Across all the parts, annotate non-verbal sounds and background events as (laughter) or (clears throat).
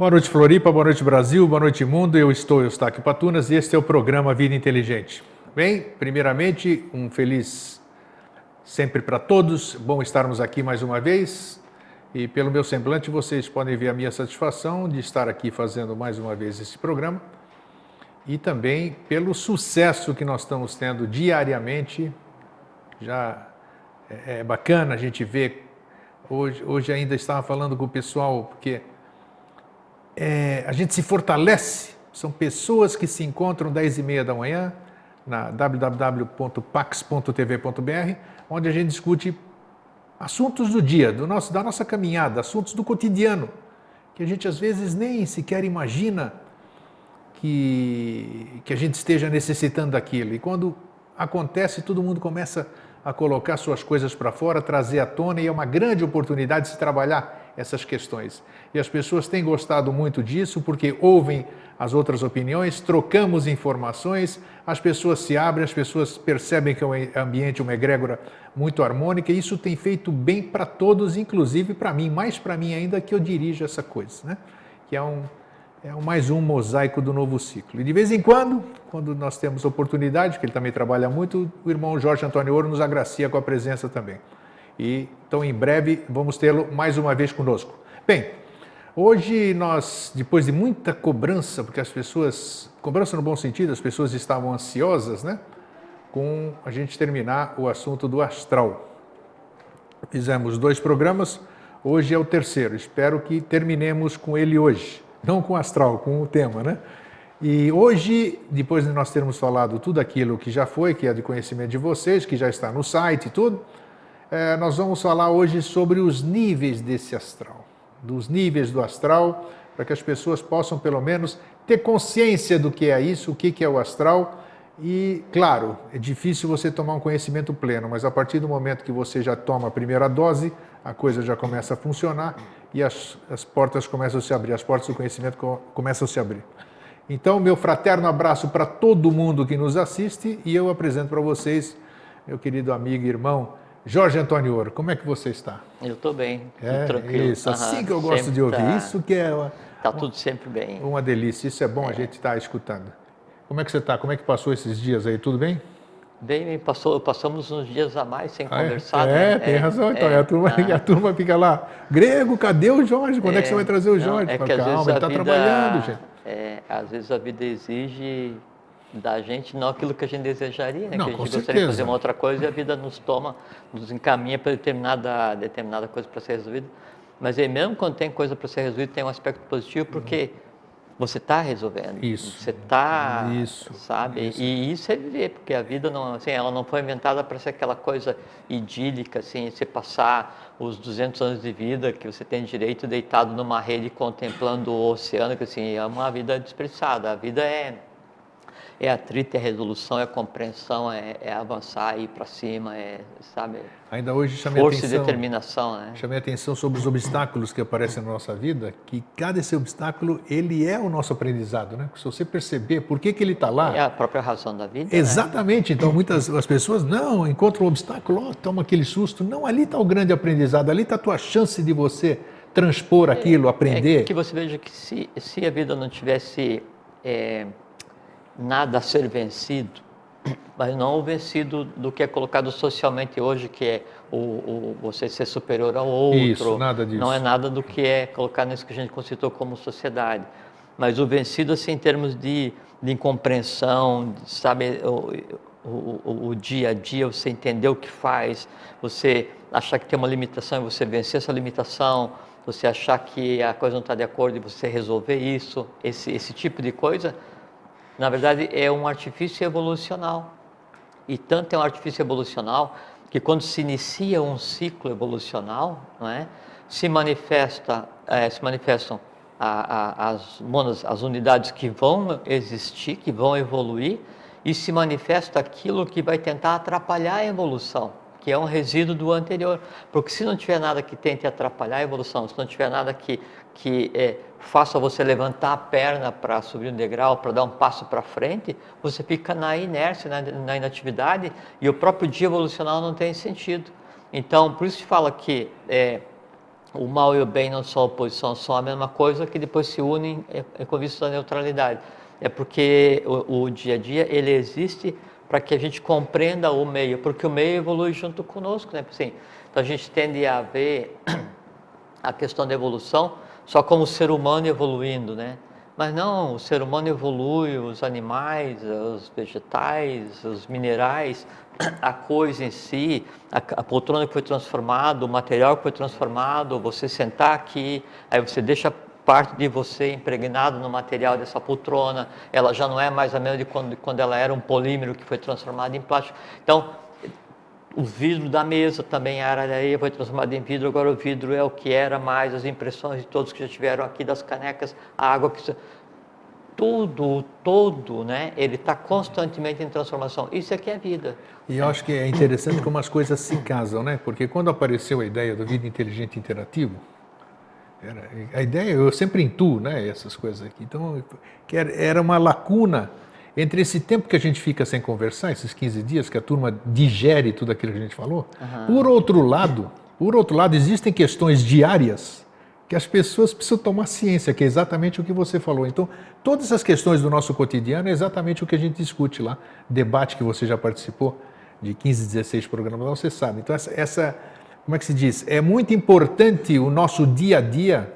Boa noite, Floripa, boa noite, Brasil, boa noite, mundo. Eu estou Eustáquio Patunas e este é o programa Vida Inteligente. Bem, primeiramente, um feliz sempre para todos. Bom estarmos aqui mais uma vez. E pelo meu semblante, vocês podem ver a minha satisfação de estar aqui fazendo mais uma vez esse programa. E também pelo sucesso que nós estamos tendo diariamente. Já é, é bacana a gente ver. Hoje, hoje ainda estava falando com o pessoal, porque é, a gente se fortalece. São pessoas que se encontram 10 e meia da manhã na www.pax.tv.br, onde a gente discute assuntos do dia, do nosso, da nossa caminhada, assuntos do cotidiano, que a gente às vezes nem sequer imagina que, que a gente esteja necessitando daquilo. E quando acontece, todo mundo começa a colocar suas coisas para fora, trazer à tona, e é uma grande oportunidade de se trabalhar essas questões. E as pessoas têm gostado muito disso porque ouvem as outras opiniões, trocamos informações, as pessoas se abrem, as pessoas percebem que é um ambiente, uma egrégora muito harmônica, e isso tem feito bem para todos, inclusive para mim, mais para mim ainda que eu dirijo essa coisa, né? que é um, é mais um mosaico do novo ciclo. E de vez em quando, quando nós temos oportunidade, que ele também trabalha muito, o irmão Jorge Antônio Ouro nos agracia com a presença também. E então em breve vamos tê-lo mais uma vez conosco. Bem, hoje nós, depois de muita cobrança, porque as pessoas, cobrança no bom sentido, as pessoas estavam ansiosas, né? Com a gente terminar o assunto do astral. Fizemos dois programas, hoje é o terceiro. Espero que terminemos com ele hoje, não com astral, com o tema, né? E hoje, depois de nós termos falado tudo aquilo que já foi, que é de conhecimento de vocês, que já está no site e tudo, é, nós vamos falar hoje sobre os níveis desse astral, dos níveis do astral, para que as pessoas possam pelo menos ter consciência do que é isso, o que é o astral. E, claro, é difícil você tomar um conhecimento pleno, mas a partir do momento que você já toma a primeira dose, a coisa já começa a funcionar e as, as portas começam a se abrir, as portas do conhecimento começam a se abrir. Então, meu fraterno abraço para todo mundo que nos assiste e eu apresento para vocês, meu querido amigo e irmão, Jorge Antônio Ouro, como é que você está? Eu estou bem, é, tranquilo. Isso, assim que eu gosto de ouvir. Tá, isso que é. Está tudo sempre bem. Uma delícia, isso é bom é. a gente estar tá escutando. Como é que você está? Como é que passou esses dias aí? Tudo bem? Bem, passou, passamos uns dias a mais sem ah, é? conversar. É, né? tem é, razão. Então, é, a, turma, ah. a turma fica lá, grego, cadê o Jorge? Quando é, que você vai trazer o Jorge? Não, é que Calma, ele está trabalhando, gente. É, às vezes a vida exige da gente, não aquilo que a gente desejaria, né? Não, que a gente gostaria certeza. de fazer uma outra coisa e a vida nos toma, nos encaminha para determinada, determinada coisa para ser resolvida. Mas aí mesmo quando tem coisa para ser resolvida, tem um aspecto positivo, porque você está resolvendo. Isso. Você está, sabe? Isso. E isso é viver, porque a vida não, assim, ela não foi inventada para ser aquela coisa idílica, assim, você passar os 200 anos de vida que você tem direito deitado numa rede contemplando o oceano, que assim, é uma vida despreçada. A vida é é atrito, é resolução, é compreensão, é, é avançar, ir para cima, é, sabe? Ainda hoje chamei Força atenção, e determinação, né? Chamei atenção sobre os obstáculos que aparecem na nossa vida, que cada esse obstáculo, ele é o nosso aprendizado, né? Se você perceber por que, que ele está lá... É a própria razão da vida, né? Exatamente. Né? Então, muitas as pessoas, não, encontram um obstáculo, oh, toma aquele susto. Não, ali está o grande aprendizado, ali está a tua chance de você transpor aquilo, é, aprender. É que você veja que se, se a vida não tivesse... É, nada a ser vencido, mas não o vencido do que é colocado socialmente hoje, que é o, o, você ser superior ao outro. Isso, nada disso. Não é nada do que é colocado nisso que a gente considerou como sociedade. Mas o vencido, assim, em termos de, de incompreensão, de, sabe, o, o, o, dia a dia, você entender o que faz, você achar que tem uma limitação e você vencer essa limitação, você achar que a coisa não está de acordo e você resolver isso, esse, esse tipo de coisa, na verdade, é um artifício evolucional. E tanto é um artifício evolucional que quando se inicia um ciclo evolucional, não é, se manifesta, é, se manifestam a, a, as monas, as unidades que vão existir, que vão evoluir, e se manifesta aquilo que vai tentar atrapalhar a evolução que é um resíduo do anterior. Porque se não tiver nada que tente atrapalhar a evolução, se não tiver nada que, que é, faça você levantar a perna para subir um degrau, para dar um passo para frente, você fica na inércia, na, na, inatividade, e o próprio dia evolucional não tem sentido. Então, por isso se fala que é, o mal e o bem não são oposição, são a mesma coisa que depois se unem é, é com vista da neutralidade. É porque o, o dia a dia ele existe para que a gente compreenda o meio, porque o meio evolui junto conosco, né? Assim, então a gente tende a ver (clears throat) a questão da evolução só como o ser humano evoluindo, né? Mas não, o ser humano evolui, os animais, os vegetais, os minerais, (clears throat) a coisa em si, a, a poltrona que foi transformada, o material que foi transformado, você sentar aqui, aí você deixa parte de você impregnado no material dessa poltrona, ela já não é mais a mesma de quando, quando ela era um polímero que foi transformado em plástico. Então, o vidro da mesa também era areia, foi transformado em vidro, agora o vidro é o que era mais, as impressões de todos que já tiveram aqui, das canecas, a água que... Tudo, todo, né? Ele está constantemente em transformação. Isso aqui é vida. E eu acho que é interessante como as coisas se casam, né? Porque quando apareceu a ideia do vida inteligente interativo, era, a ideia, eu sempre intuo, né, essas coisas aqui. Então, era uma lacuna entre esse tempo que a gente fica sem conversar, esses 15 dias, que a turma digere tudo aquilo que a gente falou, uhum. por outro lado, por outro lado, existem questões diárias que as pessoas precisam tomar ciência, que é exatamente o que você falou. Então, todas essas questões do nosso cotidiano é exatamente o que a gente discute lá. Debate que você já participou, de 15, 16 programas, você sabe. Então, essa, essa como é que se diz? É muito importante o nosso dia a dia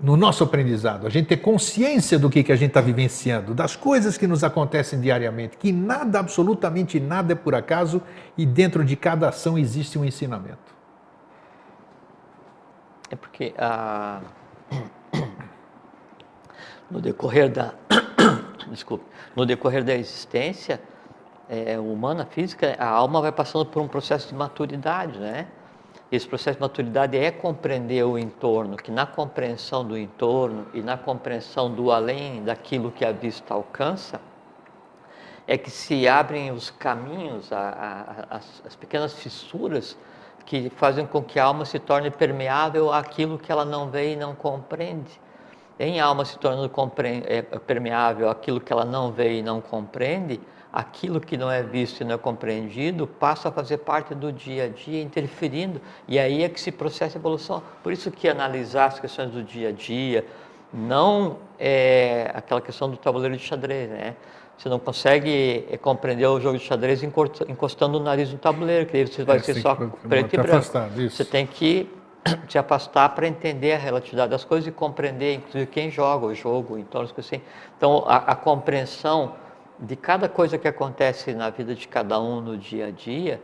no nosso aprendizado, a gente ter consciência do que, que a gente está vivenciando, das coisas que nos acontecem diariamente, que nada, absolutamente nada é por acaso e dentro de cada ação existe um ensinamento. É porque ah, (coughs) no decorrer da (coughs) desculpe, no decorrer da existência é, humana, física, a alma vai passando por um processo de maturidade, né? Esse processo de maturidade é compreender o entorno, que na compreensão do entorno e na compreensão do além daquilo que a vista alcança, é que se abrem os caminhos, a, a, as, as, pequenas fissuras que fazem com que a alma se torne permeável àquilo que ela não vê e não compreende. Em alma se tornando é, permeável àquilo que ela não vê e não compreende, aquilo que não é visto e não é compreendido passa a fazer parte do dia a dia, interferindo, e aí é que se processa a evolução. Por isso que analisar as questões do dia a dia não é aquela questão do tabuleiro de xadrez, né? Você não consegue é, compreender o jogo de xadrez encostando o nariz no tabuleiro, que aí você vai é, ser só preto e branco. Você tem que (clears throat) se afastar para entender a relatividade das coisas e compreender, inclusive, quem joga o jogo, então, assim. Então, a, a compreensão de cada coisa que acontece na vida de cada um no dia a dia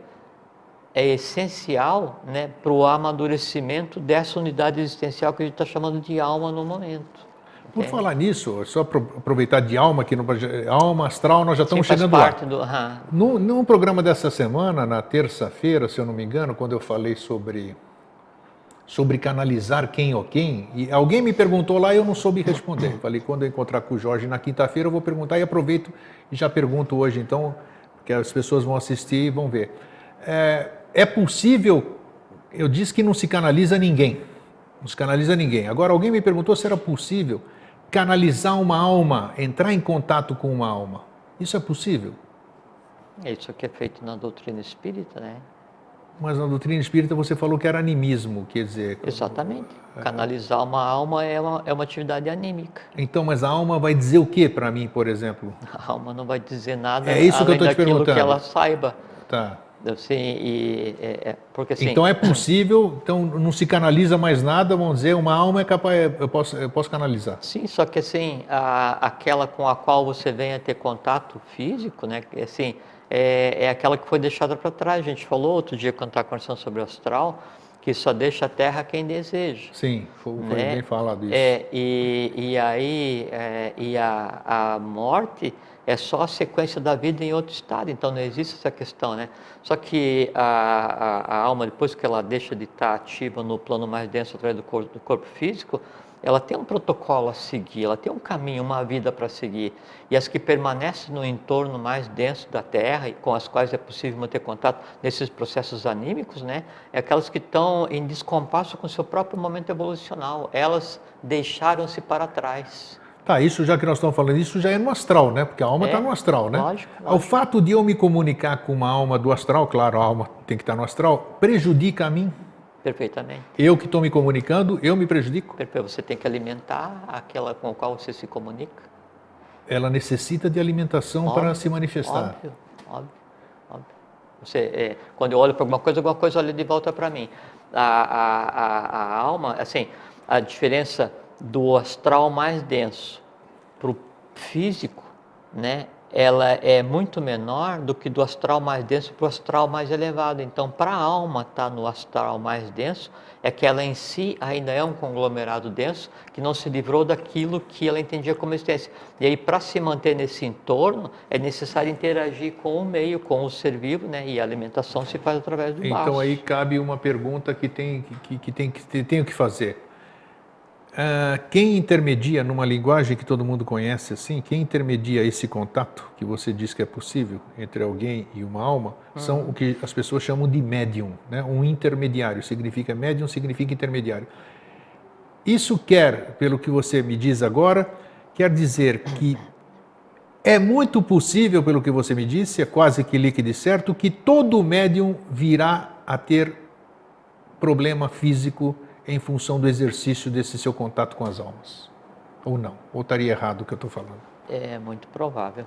é essencial né, para o amadurecimento dessa unidade existencial que a gente está chamando de alma no momento. Por é. falar nisso, só aproveitar de alma, que no, alma astral nós já estamos Sim, chegando lá. Do, uhum. no, no programa dessa semana, na terça-feira, se eu não me engano, quando eu falei sobre sobre canalizar quem ou quem, e alguém me perguntou lá e eu não soube responder. Eu (clears throat) falei, quando eu encontrar com o Jorge na quinta-feira, eu vou perguntar e aproveito e já pergunto hoje, então, que as pessoas vão assistir e vão ver. É, é possível, eu disse que não se canaliza ninguém, não se canaliza ninguém. Agora, alguém me perguntou se era possível canalizar uma alma, entrar em contato com uma alma. Isso é possível? É isso que é feito na doutrina espírita, né? Mas na doutrina espírita você falou que era animismo, quer dizer. Exatamente. É. Canalizar uma alma é uma, é uma atividade anímica. Então, mas a alma vai dizer o que para mim, por exemplo? (laughs) A alma não vai dizer nada é isso que eu te daquilo que ela saiba. Tá. Assim, e, é, é, porque, assim, então é (clears throat) possível, então não se canaliza mais nada, vamos dizer, uma alma é capaz, eu posso, eu posso canalizar. Sim, só que assim, a, aquela com a qual você vem a ter contato físico, né, assim, é, é aquela que foi deixada para trás. A gente falou outro dia, quando estava conversando sobre o astral, que só deixa a terra quem deseja. Sim, foi, foi né? bem falado isso. É, e, e aí, é, e a, a morte é só a sequência da vida em outro estado, então não existe essa questão, né? Só que a, a, a alma, depois que ela deixa de estar ativa no plano mais denso através do corpo, do corpo físico, ela tem um protocolo a seguir, ela tem um caminho, uma vida para seguir. E as que permanecem no entorno mais denso da Terra e com as quais é possível manter contato nesses processos anímicos, né, é aquelas que estão em descompasso com o seu próprio momento evolucional. Elas deixaram-se para trás. Tá, isso já que nós estamos falando, isso já é no astral, né? Porque a alma está é, no astral, né? Lógico, lógico. O fato de eu me comunicar com uma alma do astral, claro, a alma tem que estar no astral, prejudica a mim? Perfeitamente. Eu que estou me comunicando, eu me prejudico. Perfeito. Você tem que alimentar aquela com a qual você se comunica. Ela necessita de alimentação Óbvio, para se manifestar. Óbvio, óbvio, óbvio. Você, é, quando eu olho para alguma coisa, alguma coisa olha de volta para mim. A, a, a, a alma, assim, a diferença do astral mais denso para o físico, né, ela é muito menor do que do astral mais denso para o astral mais elevado. Então, para a alma estar tá no astral mais denso, é que ela em si ainda é um conglomerado denso que não se livrou daquilo que ela entendia como existência. E aí, para se manter nesse entorno, é necessário interagir com o meio, com o ser vivo, né? e a alimentação se faz através do Então, baço. aí cabe uma pergunta que, tem, que, que, tem, que tenho que fazer Uh, quem intermedia numa linguagem que todo mundo conhece assim, quem intermedia esse contato que você diz que é possível entre alguém e uma alma, uhum. são o que as pessoas chamam de médium, né? Um intermediário significa médium, significa intermediário. Isso quer, pelo que você me diz agora, quer dizer que é muito possível, pelo que você me disse, é quase que líquido e certo, que todo médium virá a ter problema físico em função do exercício desse seu contato com as almas? Ou não? Ou estaria errado o que eu estou falando? É muito provável.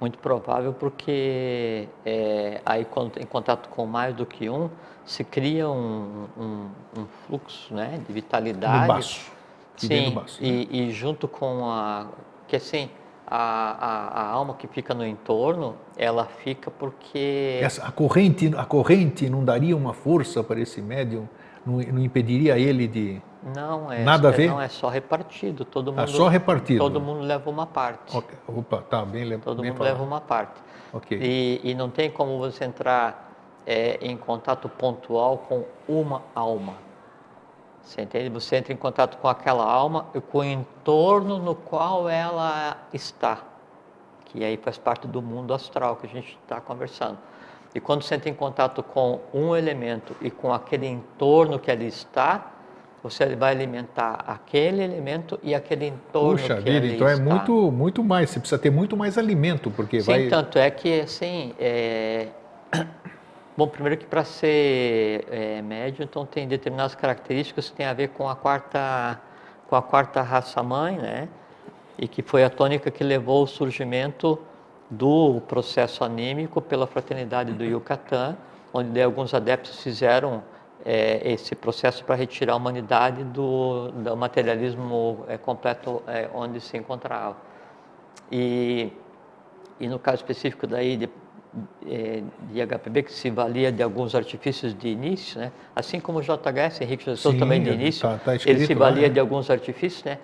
Muito provável porque é, aí quando em contato com mais do que um, se cria um, um, um fluxo né, de vitalidade. No baço. Sim, baço, né? e, e junto com a... que assim, a, a, a, alma que fica no entorno, ela fica porque... Essa, a, corrente, a corrente não daria uma força para esse médium não, não impediria ele de não é nada a ver não é só repartido todo mundo é só repartido todo mundo leva uma parte okay. opa tá bem todo bem mundo falado. leva uma parte okay. e, e não tem como você entrar é, em contato pontual com uma alma você entende você entra em contato com aquela alma e com o entorno no qual ela está que aí faz parte do mundo astral que a gente está conversando e quando você entra em contato com um elemento e com aquele entorno que ali está, você vai alimentar aquele elemento e aquele entorno Puxa que vida, então é está. é muito, muito mais, você precisa ter muito mais alimento, porque Sim, vai... tanto é que, assim, é... (coughs) bom, primeiro que para ser é, médio, então tem determinadas características que tem a ver com a quarta, com a quarta raça-mãe, né? E que foi a tônica que levou ao surgimento do processo anímico pela fraternidade do Yucatán, onde alguns adeptos fizeram é, esse processo para retirar a humanidade do, do materialismo é, completo é, onde se encontrava. E, e no caso específico daí de, é, de HPB, que se valia de alguns artifícios de início, né? assim como o JHS, Henrique Jesus também de início, tá, tá ele se valia né? de alguns artifícios, né?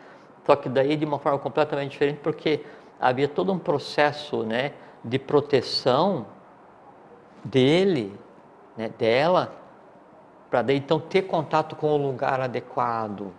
só que daí de uma forma completamente diferente, porque havia todo um processo né, de proteção dele, né, dela, para daí então ter contato com o lugar adequado.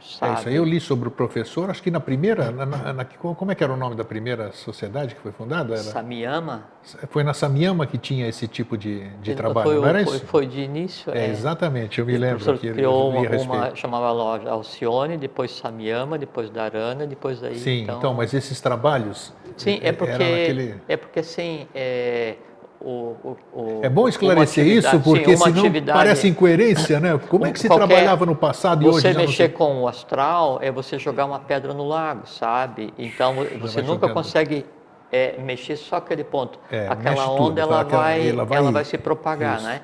Sabe? É isso aí eu li sobre o professor, acho que na primeira, na, na, na, como é que era o nome da primeira sociedade que foi fundada? Era. Foi na Samyama que tinha esse tipo de, de trabalho, foi, não era foi, isso? Foi de início. É, é. exatamente, eu me lembro. Que criou uma, uma, chamava loja Alcione, depois Samyama, depois Dharana, depois daí... Sim, então, então mas esses trabalhos... Sim, é porque, naquele... é porque assim, é, o, o, é bom esclarecer isso, porque sim, senão parece incoerência, né? Como é que se trabalhava no passado e hoje Você mexer com o astral é você jogar uma pedra no lago, sabe? Então você nunca jogando. consegue é, mexer só aquele ponto. É, aquela onda tudo, ela, aquela, vai, ela, vai, ela vai se propagar, isso. né?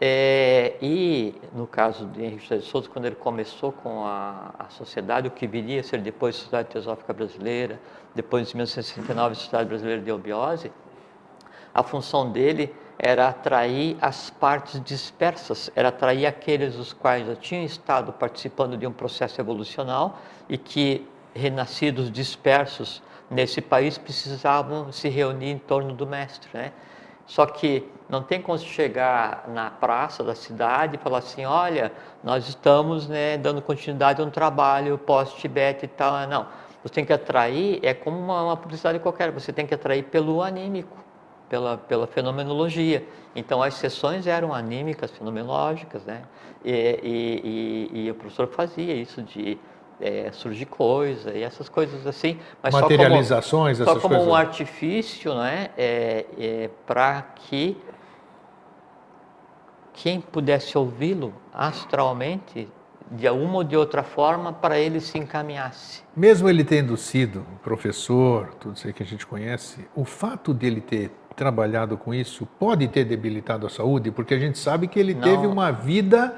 É, e no caso de Henrique de Souza, quando ele começou com a, a sociedade, o que viria a ser depois a Sociedade Teosófica Brasileira, depois de 1969 a Sociedade Brasileira de Obiose, a função dele era atrair as partes dispersas, era atrair aqueles os quais já tinham estado participando de um processo evolucional e que, renascidos dispersos nesse país, precisavam se reunir em torno do mestre. Né? Só que não tem como chegar na praça da cidade e falar assim: olha, nós estamos né, dando continuidade a um trabalho pós-Tibete e tal. Não. Você tem que atrair, é como uma, uma publicidade qualquer, você tem que atrair pelo anímico pela, pela fenomenologia. Então, as sessões eram anímicas, fenomenológicas, né? E, e, e, e o professor fazia isso de é, surgir coisa e essas coisas assim. Mas Materializações, só como, só como coisas. um artifício, né? É, é, para que quem pudesse ouvi-lo astralmente, de uma ou de outra forma, para ele se encaminhasse. Mesmo ele tendo sido professor, tudo isso aí que a gente conhece, o fato dele ter trabalhado com isso pode ter debilitado a saúde, porque a gente sabe que ele não. teve uma vida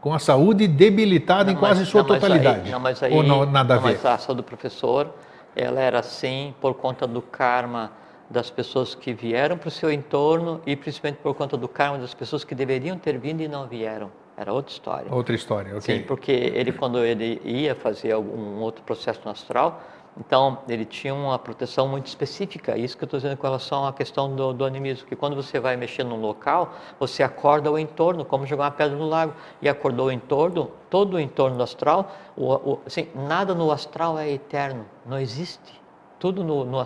com a saúde debilitada não, em quase mas, sua não, totalidade. Aí, não, mas aí, Ou não, nada a ver? Mas a saúde do professor, ela era assim por conta do karma das pessoas que vieram para o seu entorno e principalmente por conta do karma das pessoas que deveriam ter vindo e não vieram. Era outra história. Outra história, ok. Sim, porque ele, quando ele ia fazer algum outro processo no astral, então ele tinha uma proteção muito específica. Isso que eu estou dizendo com relação à questão do, do animismo, que quando você vai mexer num local, você acorda o entorno, como jogar uma pedra no lago. E acordou o entorno, todo o entorno do astral, o, o, assim, nada no astral é eterno, não existe. Tudo no, no,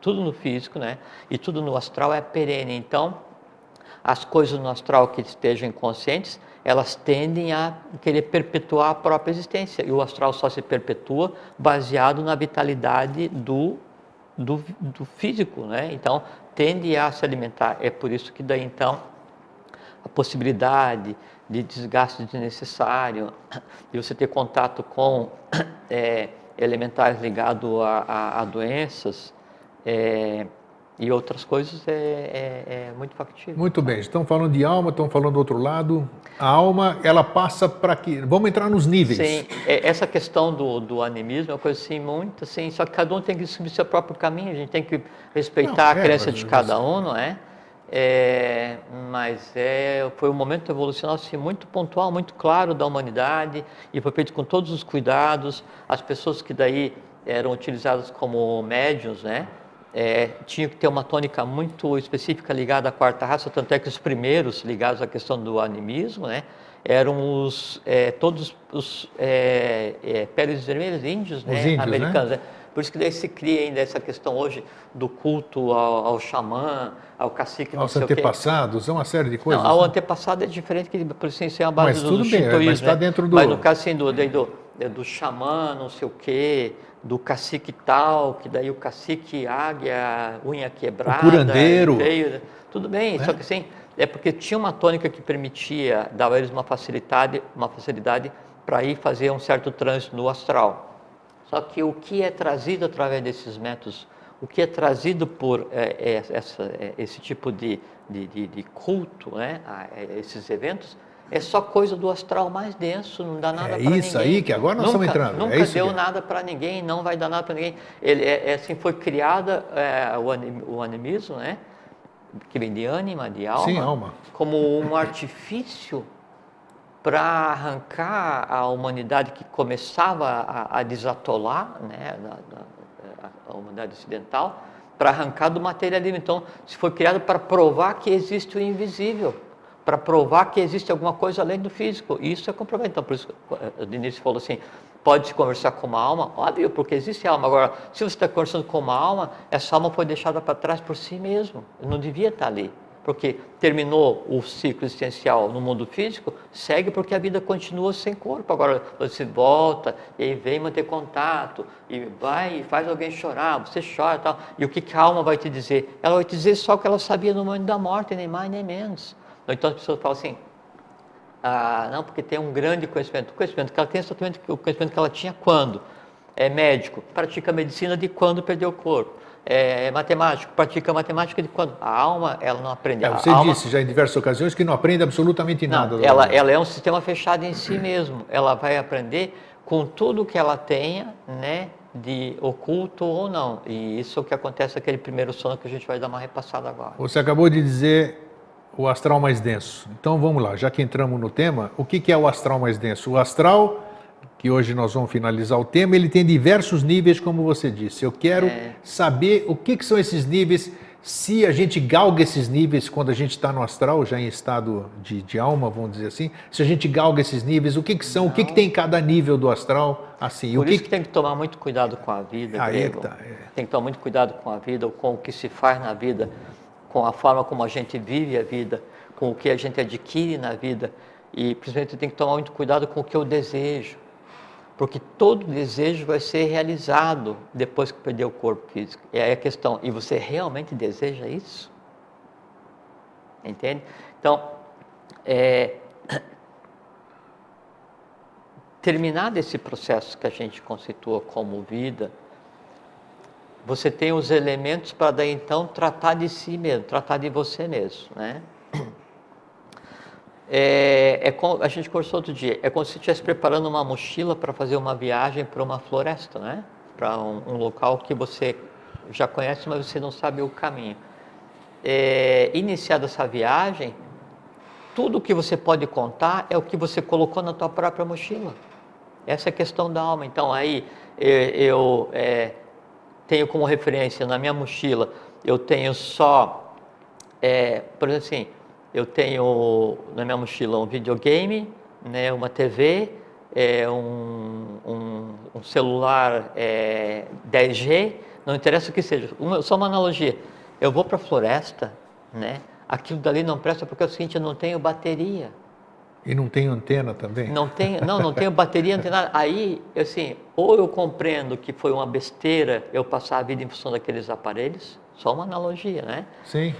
tudo no físico, né? E tudo no astral é perene. Então, as coisas no astral que estejam inconscientes, elas tendem a querer perpetuar a própria existência. E o astral só se perpetua baseado na vitalidade do, do, do físico, né? Então, tende a se alimentar. É por isso que daí, então, a possibilidade de desgaste desnecessário, de você ter contato com é, elementares ligados a, a, a doenças, é, e outras coisas é, é, é, muito factível. Muito bem, estão falando de alma, estão falando do outro lado. A alma, ela passa para que. Vamos entrar nos níveis. Sim, é, essa questão do, do animismo é uma coisa assim, muito assim, só que cada um tem que seguir seu próprio caminho, a gente tem que respeitar não, a é, crença de cada um, não é? É, mas é, foi um momento evolucional assim, muito pontual, muito claro da humanidade e foi feito com todos os cuidados. As pessoas que daí eram utilizadas como médiums, né? É, tinha que ter uma tônica muito específica ligada à quarta raça, tanto é que os primeiros ligados à questão do animismo, né, eram os, é, todos os é, é peles vermelhas índios, né, índios, americanos. Né? Por isso que daí se cria ainda essa questão hoje do culto ao, ao xamã, ao cacique, Aos antepassados, é uma série de coisas. Não, ao né? antepassado é diferente, que por isso é a base mas do, tudo do bem, mas está né? dentro do... Mas no caso assim, do, do, do xamã, não sei o quê, do cacique tal, que daí o cacique águia, unha quebrada. O curandeiro. Veio, tudo bem, é? só que assim, é porque tinha uma tônica que permitia, dava a eles uma facilidade, uma facilidade para ir fazer um certo trânsito no astral. Só que o que é trazido através desses métodos, o que é trazido por é, é, essa, é, esse tipo de, de, de, de culto, né, a, é, esses eventos, é só coisa do astral mais denso, não dá nada para ninguém. É isso aí que agora nós nunca, estamos entrando. Nunca é deu que... nada para ninguém, não vai dar nada para ninguém. Ele é, é, assim foi criada é, o, o animismo, né? Que vem de ânima, de alma, Sim, alma. como um (laughs) artifício para arrancar a humanidade que começava a, a desatolar, né? a humanidade ocidental, para arrancar do materialismo. Então, se foi criado para provar que existe o invisível para provar que existe alguma coisa além do físico. E isso é comprovado. Então, por isso, o Diniz falou assim: pode conversar com uma alma? Óbvio, porque existe alma. Agora, se você está conversando com uma alma, essa alma foi deixada para trás por si mesmo. Não devia estar ali. Porque terminou o ciclo existencial no mundo físico, segue porque a vida continua sem corpo. Agora você volta e vem manter contato e vai e faz alguém chorar, você chora e tal. E o que a alma vai te dizer? Ela vai te dizer só o que ela sabia no momento da morte, nem mais nem menos. Então as pessoas falam assim, ah, não, porque tem um grande conhecimento. O conhecimento que ela tem é exatamente o conhecimento que ela tinha quando? É médico, pratica medicina de quando perdeu o corpo. É matemático, pratica matemática de quando? A alma, ela não aprende. É, você alma, disse já em diversas ocasiões que não aprende absolutamente nada. Não, ela, ela é um sistema fechado em si mesmo. Ela vai aprender com tudo que ela tenha, né, de oculto ou não. E isso é o que acontece naquele primeiro sono que a gente vai dar uma repassada agora. Você acabou de dizer o astral mais denso. Então vamos lá, já que entramos no tema, o que, é o astral mais denso? O astral, que hoje nós vamos finalizar o tema, ele tem diversos níveis, como você disse. Eu quero é. saber o que, que são esses níveis, se a gente galga esses níveis quando a gente está no astral, já em estado de, de, alma, vamos dizer assim, se a gente galga esses níveis, o que, que são, Não. o que, que tem em cada nível do astral? Assim, Por o que isso que tem que tomar muito cuidado com a vida, Aí é tá, é. Tem que tomar muito cuidado com a vida, ou com o que se faz na vida com a forma como a gente vive a vida, com o que a gente adquire na vida. E principalmente tem que tomar muito cuidado com o que eu desejo, porque todo desejo vai ser realizado depois que perder o corpo físico. Aí a questão, e você realmente deseja isso? Entende? Então, é, (coughs) terminado esse processo que a gente conceitua como vida, você tem os elementos para daí então tratar de si mesmo, tratar de você mesmo, né? (clears throat) É, é a gente conversou outro dia, é como se estivesse preparando uma mochila para fazer uma viagem para uma floresta, né? Para um, um, local que você já conhece, mas você não sabe o caminho. É, iniciada essa viagem, tudo que você pode contar é o que você colocou na tua própria mochila. Essa é a questão da alma. Então aí eu é, tenho como referência na minha mochila, eu tenho só, é, por exemplo assim, eu tenho na minha mochila um videogame, né, uma TV, é, um, um, um, celular é, 10G, não interessa o que seja, uma, só uma analogia. Eu vou para a floresta, né, aquilo dali não presta porque é o seguinte, eu não tenho bateria. E não tem antena também? Não tenho, não, não tenho bateria antenada. Aí, assim, ou eu compreendo que foi uma besteira eu passar a vida em função daqueles aparelhos, só uma analogia, né? Sim.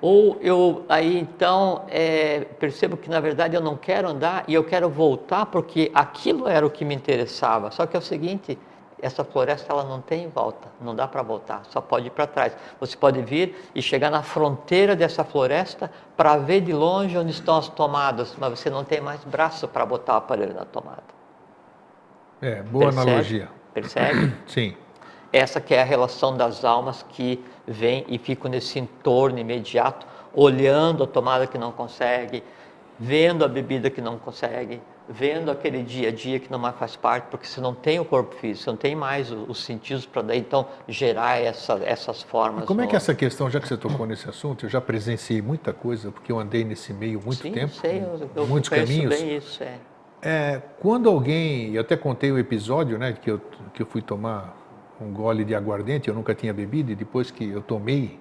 Ou eu aí então é, percebo que na verdade eu não quero andar e eu quero voltar porque aquilo era o que me interessava. Só que é o seguinte, essa floresta ela não tem volta, não dá para voltar, só pode ir para trás. Você pode vir e chegar na fronteira dessa floresta para ver de longe onde estão as tomadas, mas você não tem mais braço para botar o aparelho na tomada. É, boa Percebe? analogia. Percebe? (coughs) Sim. Essa que é a relação das almas que vêm e ficam nesse entorno imediato, olhando a tomada que não consegue, vendo a bebida que não consegue, vendo aquele dia a dia que não mais faz parte, porque você não tem o corpo físico, você não tem mais os sentidos para então gerar essa, essas formas. Como é que essa questão, já que você tocou nesse assunto, eu já presenciei muita coisa, porque eu andei nesse meio muito Sim, tempo, sei, eu, eu muitos caminhos. Bem isso, é. É, quando alguém, eu até contei o episódio, né, que eu, que eu fui tomar um gole de aguardente, eu nunca tinha bebido, e depois que eu tomei,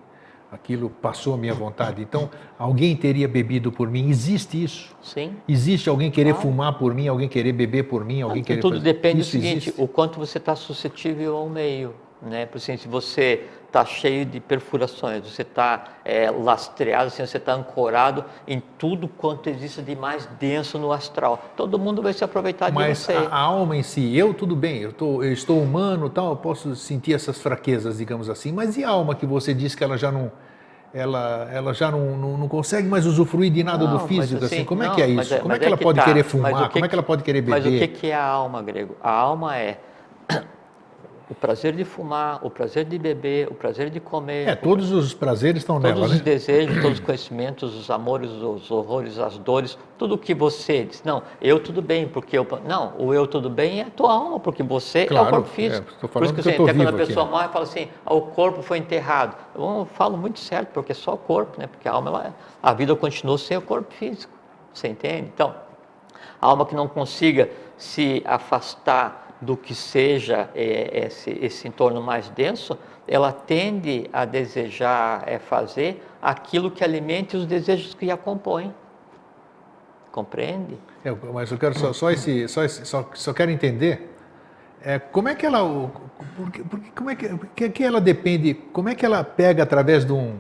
aquilo passou a minha vontade. Então, alguém teria bebido por mim. Existe isso? Sim. Existe alguém querer claro. fumar por mim, alguém querer beber por mim, alguém querer. Tudo fazer... depende isso do seguinte: existe? o quanto você está suscetível ao meio. Né? Por exemplo, se você está cheio de perfurações, você está é, lastreado, assim, você está ancorado em tudo quanto existe de mais denso no astral. Todo mundo vai se aproveitar Mas de você. Mas a alma em si, eu tudo bem, eu, tô, eu estou humano, tal, eu posso sentir essas fraquezas, digamos assim. Mas e a alma que você diz que ela já não ela, ela já não, não, não, consegue mais usufruir de nada não, do físico, assim, assim, como não, é que é isso? como é que ela que pode tá. querer fumar? Que, como é que ela pode querer beber? Mas o que, que é a alma, grego? A alma é o prazer de fumar, o prazer de beber, o prazer de comer. É, todos os prazeres estão todos nela, Todos os né? desejos, todos os conhecimentos, os amores, os horrores, as dores, tudo que você diz. Não, eu tudo bem, porque eu. Não, o eu tudo bem é a tua alma, porque você claro, é o corpo físico. É, Por isso que, que assim, até quando a pessoa aqui. morre, fala assim, ah, o corpo foi enterrado. Eu falo muito certo, porque é só o corpo, né? Porque a alma, ela, a vida continua sem o corpo físico. Você entende? Então, a alma que não consiga se afastar do que seja é, esse, esse entorno mais denso, ela tende a desejar é, fazer aquilo que alimente os desejos que a compõem. Compreende? É, mas eu quero só, só esse, só, esse, só, só quero entender é, como é que ela, porque, porque, como é que, que, que ela depende, como é que ela pega através de um...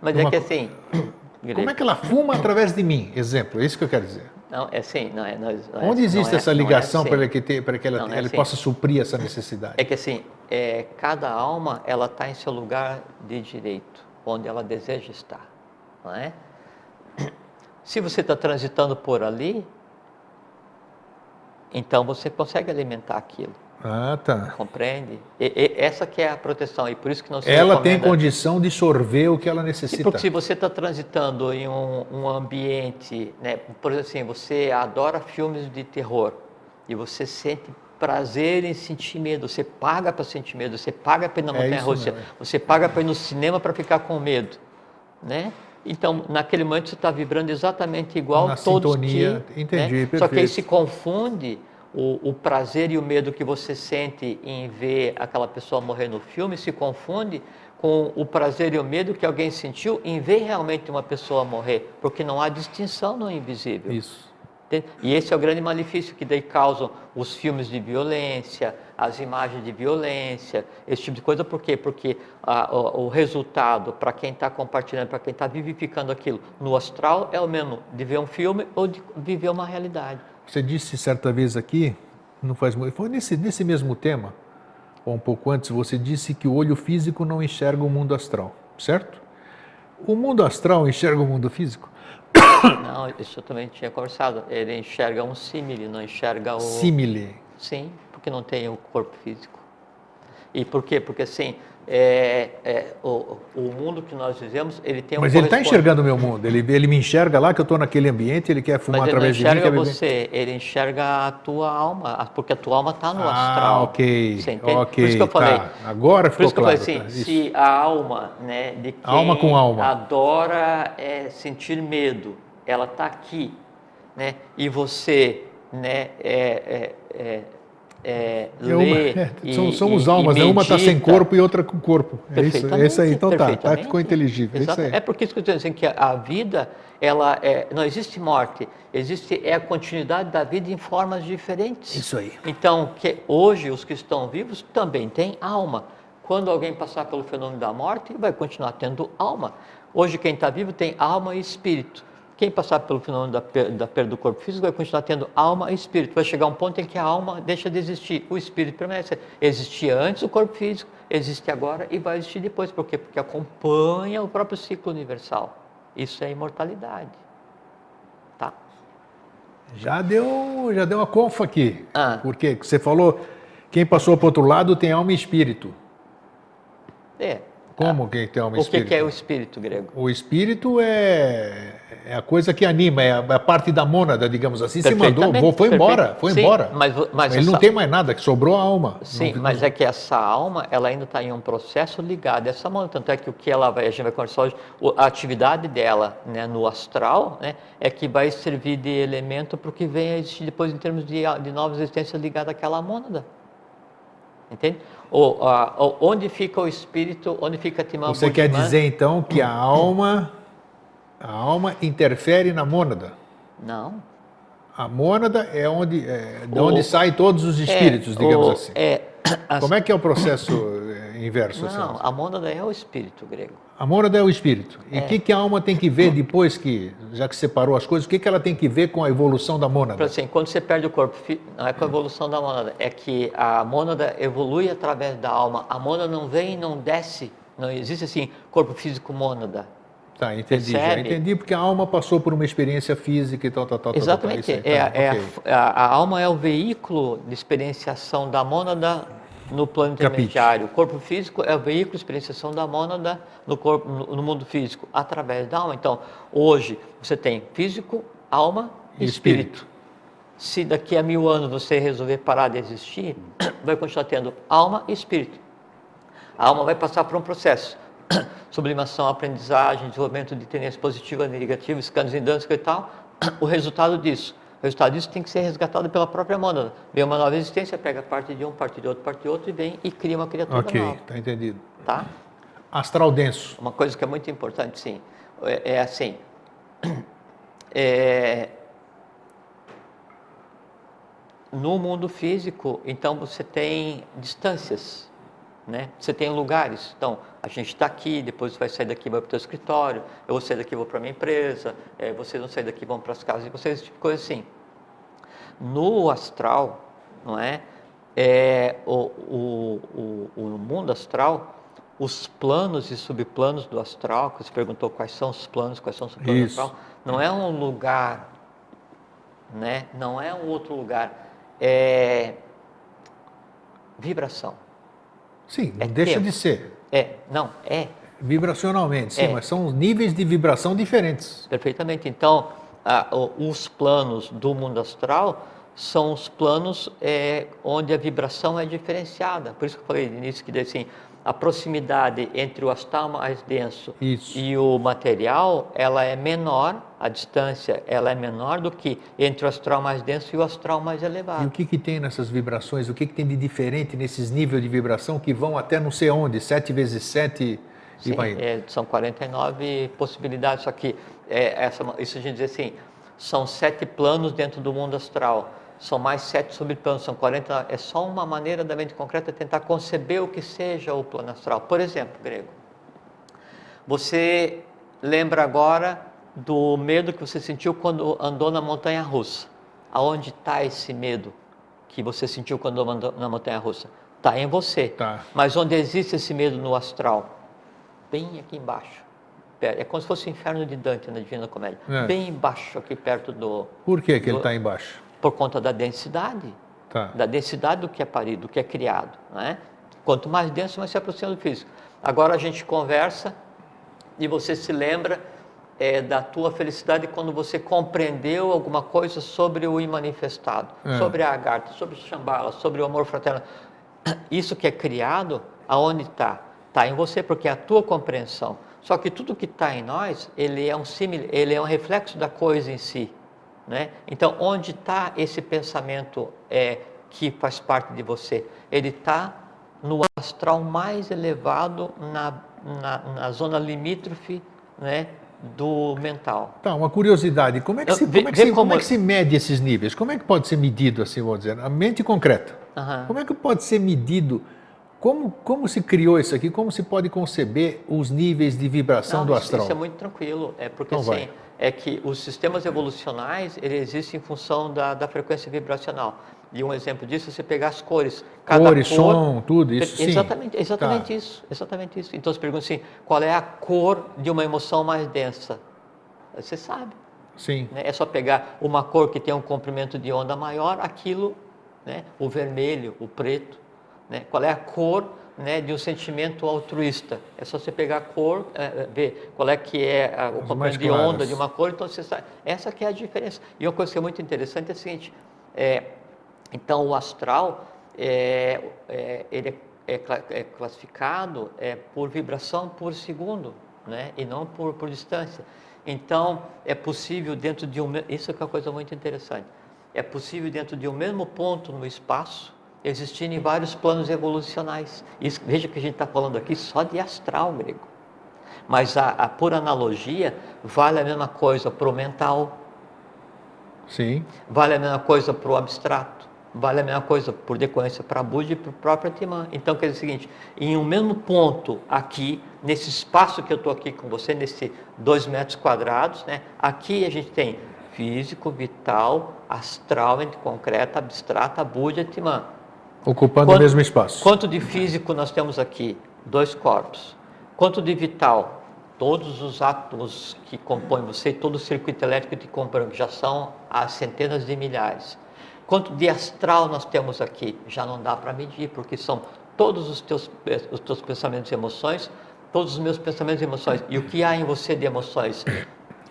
Mas de é uma, é que assim... (coughs) Como é que ela fuma através de mim? Exemplo, é isso que eu quero dizer. Não, é assim, não é. Não, não é Onde é, existe é, essa ligação assim. para que, ter, para que ela, não, ela assim. possa suprir essa necessidade? É que assim, é, cada alma ela está em seu lugar de direito, onde ela deseja estar, não é? Se você está transitando por ali, então você consegue alimentar aquilo. Ah, tá. Compreende? E, e, essa que é a proteção e por isso que não se Ela tem condição de sorver o que ela necessita. Porque se você está transitando em um, um, ambiente, né, por exemplo, assim, você adora filmes de terror e você sente prazer em sentir medo, você paga para sentir medo, você paga para ir na é montanha-russa, você paga para ir no cinema para ficar com medo, né? Então, naquele momento você está vibrando exatamente igual Na todos sintonia, que, entendi, né? Só que aí se confunde o, o, prazer e o medo que você sente em ver aquela pessoa morrer no filme se confunde com o prazer e o medo que alguém sentiu em ver realmente uma pessoa morrer, porque não há distinção no invisível. Isso. E esse é o grande malefício que daí causam os filmes de violência, as imagens de violência, esse tipo de coisa. Por quê? Porque a, o, o, resultado para quem está compartilhando, para quem está vivificando aquilo no astral é o mesmo de ver um filme ou de viver uma realidade. Você disse certa vez aqui, não faz muito, foi nesse, nesse mesmo tema, ou um pouco antes, você disse que o olho físico não enxerga o mundo astral, certo? O mundo astral enxerga o mundo físico? Não, isso eu também tinha conversado. Ele enxerga um símile, não enxerga o. Símile? Sim, porque não tem o corpo físico. E por quê? Porque assim, é, é, o, o, mundo que nós vivemos, ele tem um Mas ele está enxergando o meu mundo, ele, ele me enxerga lá que eu estou naquele ambiente, ele quer fumar Mas através de mim. Ele enxerga você, ele enxerga a tua alma, porque a tua alma está no ah, astral. ok, você entende? ok, Por isso que eu falei, tá. agora ficou Por isso que claro, eu falei assim, tá, se a alma né, de quem alma com alma. adora é, sentir medo, ela está aqui, né, e você né, é, é, é lê é, e, Somos e, almas, e né? uma está sem corpo e outra com corpo. É isso, é isso aí, então tá, tá, ficou inteligível. É, é porque isso que eu estou dizendo, que a vida, ela é, não existe morte, existe é a continuidade da vida em formas diferentes. Isso aí. Então, que hoje os que estão vivos também têm alma. Quando alguém passar pelo fenômeno da morte, vai continuar tendo alma. Hoje quem está vivo tem alma e espírito. Quem passar pelo fenômeno da, per da perda do corpo físico vai continuar tendo alma e espírito. Vai chegar um ponto em que a alma deixa de existir, o espírito permanece. Existia antes o corpo físico, existe agora e vai existir depois. Por quê? Porque acompanha o próprio ciclo universal. Isso é imortalidade. Tá? Já deu, já deu uma confa aqui. Ah. Porque você falou, quem passou para o outro lado tem alma e espírito. É. Como quem tem alma e espírito? O que é o espírito grego? O espírito é é a coisa que anima, é a, é a parte da mônada, digamos assim. Se mandou, foi embora, foi Sim, embora. Mas, mas Ele essa... não tem mais nada, que sobrou a alma. Sim, não, mas não... é que essa alma, ela ainda está em um processo ligado a essa mônada. Tanto é que o que ela vai, a gente vai conversar hoje, a atividade dela né, no astral, né, é que vai servir de elemento para o que vem a existir depois em termos de, de novas existências ligadas àquela mônada. Entende? Ou, onde fica o espírito, onde fica a Timão Você quer dizer então que a (clears throat) alma a alma interfere na mônada? Não. A mônada é onde, é, de onde saem todos os espíritos, é, digamos o, assim. É, (coughs) as... Como é que é o processo é, inverso? Não, assim? a mônada é o espírito grego. A mônada é o espírito. E o é. que, que a alma tem que ver depois que, já que separou as coisas, o que, que ela tem que ver com a evolução da mônada? Assim, quando você perde o corpo, não é com a evolução da mônada, é que a mônada evolui através da alma. A mônada não vem e não desce. Não existe assim, corpo físico mônada. Tá, entendi. Já entendi porque a alma passou por uma experiência física e tal, tal, tal. Exatamente. Tal, tal, é, tá, é okay. a, a, alma é o veículo de experienciação da mônada no plano intermediário. O corpo físico é o veículo de experienciação da mônada no, corpo, no, no mundo físico, através da alma. Então, hoje você tem físico, alma e espírito. espírito. Se daqui a mil anos você resolver parar de existir, (clears throat) vai continuar tendo alma e espírito. A alma vai passar por um processo (coughs) sublimação, aprendizagem, desenvolvimento de tendência positiva, negativa, escândalos em dança e tal, (coughs) o resultado disso. O resultado disso tem que ser resgatado pela própria mônada. Vem uma nova existência, pega parte de um, parte de outro, parte de outro e vem e cria uma criatura okay, nova. Ok, está entendido. Tá? Astral denso. Uma coisa que é muito importante, sim, é, é assim, (coughs) é, no mundo físico, então você tem distâncias, né? Você tem lugares. Então, a gente está aqui, depois vai sair daqui, vai para o teu escritório, eu vou sair daqui, vou para a minha empresa, é, vocês vão sair daqui, vão para as casas de vocês, esse tipo de coisa assim. No astral, não é? é o, o, o, o mundo astral, os planos e subplanos do astral, que você perguntou quais são os planos, quais são os subplanos Isso. do astral, não é um lugar, né? não é um outro lugar, é vibração. Sim, não é deixa tempo. de ser. É, não, é. Vibracionalmente, sim, é. mas são níveis de vibração diferentes. Perfeitamente. Então, os planos do mundo astral são os planos é, onde a vibração é diferenciada. Por isso que eu falei no início que assim, a proximidade entre o astral mais denso Isso. e o material, ela é menor, a distância ela é menor do que entre o astral mais denso e o astral mais elevado. E o que, que tem nessas vibrações? O que, que tem de diferente nesses níveis de vibração que vão até não sei onde, 7 vezes 7 e vai é, são 49 possibilidades, só que é, essa, isso a gente diz assim, são sete planos dentro do mundo astral. São mais sete subplanos, são 40. É só uma maneira da mente concreta tentar conceber o que seja o plano astral. Por exemplo, grego, você lembra agora do medo que você sentiu quando andou na montanha russa. Aonde está esse medo que você sentiu quando andou na montanha russa? Está em você. Tá. Mas onde existe esse medo no astral? Bem aqui embaixo. É como se fosse o inferno de Dante na Divina Comédia. É. Bem embaixo, aqui perto do. Por que, que ele do- está embaixo? Por conta da densidade. Tá. Da densidade do que é parido, do que é criado. Né? Quanto mais denso, mais se aproxima do físico. Agora a gente conversa e você se lembra é, da tua felicidade quando você compreendeu alguma coisa sobre o imanifestado, É. sobre a agartha, sobre o Shambhala, sobre o amor fraterno. (clears throat) Isso que é criado, aonde está? Está em você, porque é a tua compreensão. Só que tudo que está em nós, ele é um símile, ele é um reflexo da coisa em si. Né? Então, onde está esse pensamento é, que faz parte de você? Ele está no astral mais elevado, na, na, na zona limítrofe né, do mental. Tá, uma curiosidade. Como é que, Eu- se, como é que, se, como é que se mede esses níveis? Como é que pode ser medido, assim, vou dizer? A mente concreta. Aham. Como é que pode ser medido? Como, como se criou isso aqui? Como se pode conceber os níveis de vibração Não, do astral? Isso é muito tranquilo, é porque Então vai. É que os sistemas evolucionais, ele existe em função da, da frequência vibracional. E um exemplo disso é você pegar as cores. Cores, cor- som, tudo isso, sim. Exatamente, exatamente Tá. isso, exatamente isso. Então você pergunta assim, qual é a cor de uma emoção mais densa? Você sabe. Sim. né? É só pegar uma cor que tem um comprimento de onda maior, aquilo, né? o vermelho, o preto. Né? Qual é a cor né, de um sentimento altruísta? É só você pegar a cor, é, é, ver qual é que é a- o comprimento de onda claras. de uma cor, então você sabe. Essa que é a diferença. E uma coisa que é muito interessante é a seguinte, é, então o astral, é, é, ele é, é cla- classificado por vibração por segundo, né? e não por, por distância. Então, é possível dentro de um... Isso é uma coisa muito interessante. É possível dentro de um mesmo ponto no espaço existirem vários planos evolucionais. Isso, veja que a gente está falando aqui só de astral grego. Mas, a, a, por analogia, vale a mesma coisa para o mental, Sim. Vale a mesma coisa para o abstrato, vale a mesma coisa por decorrência para Buda e para o próprio Atman. Então, quer dizer o seguinte, em um mesmo ponto aqui, nesse espaço que eu estou aqui com você, nesse dois metros quadrados, né, aqui a gente tem físico, vital, astral, mente concreta, abstrata, Buda e Atman. Ocupando Quanto- o mesmo espaço. Quanto de físico nós temos aqui? Dois corpos. Quanto de vital? Todos os átomos que compõem você, todo o circuito elétrico que compõe, já são há centenas de milhares. Quanto de astral nós temos aqui? Já não dá para medir, porque são todos os teus, os teus pensamentos e emoções, todos os meus pensamentos e emoções. E o que há em você de emoções?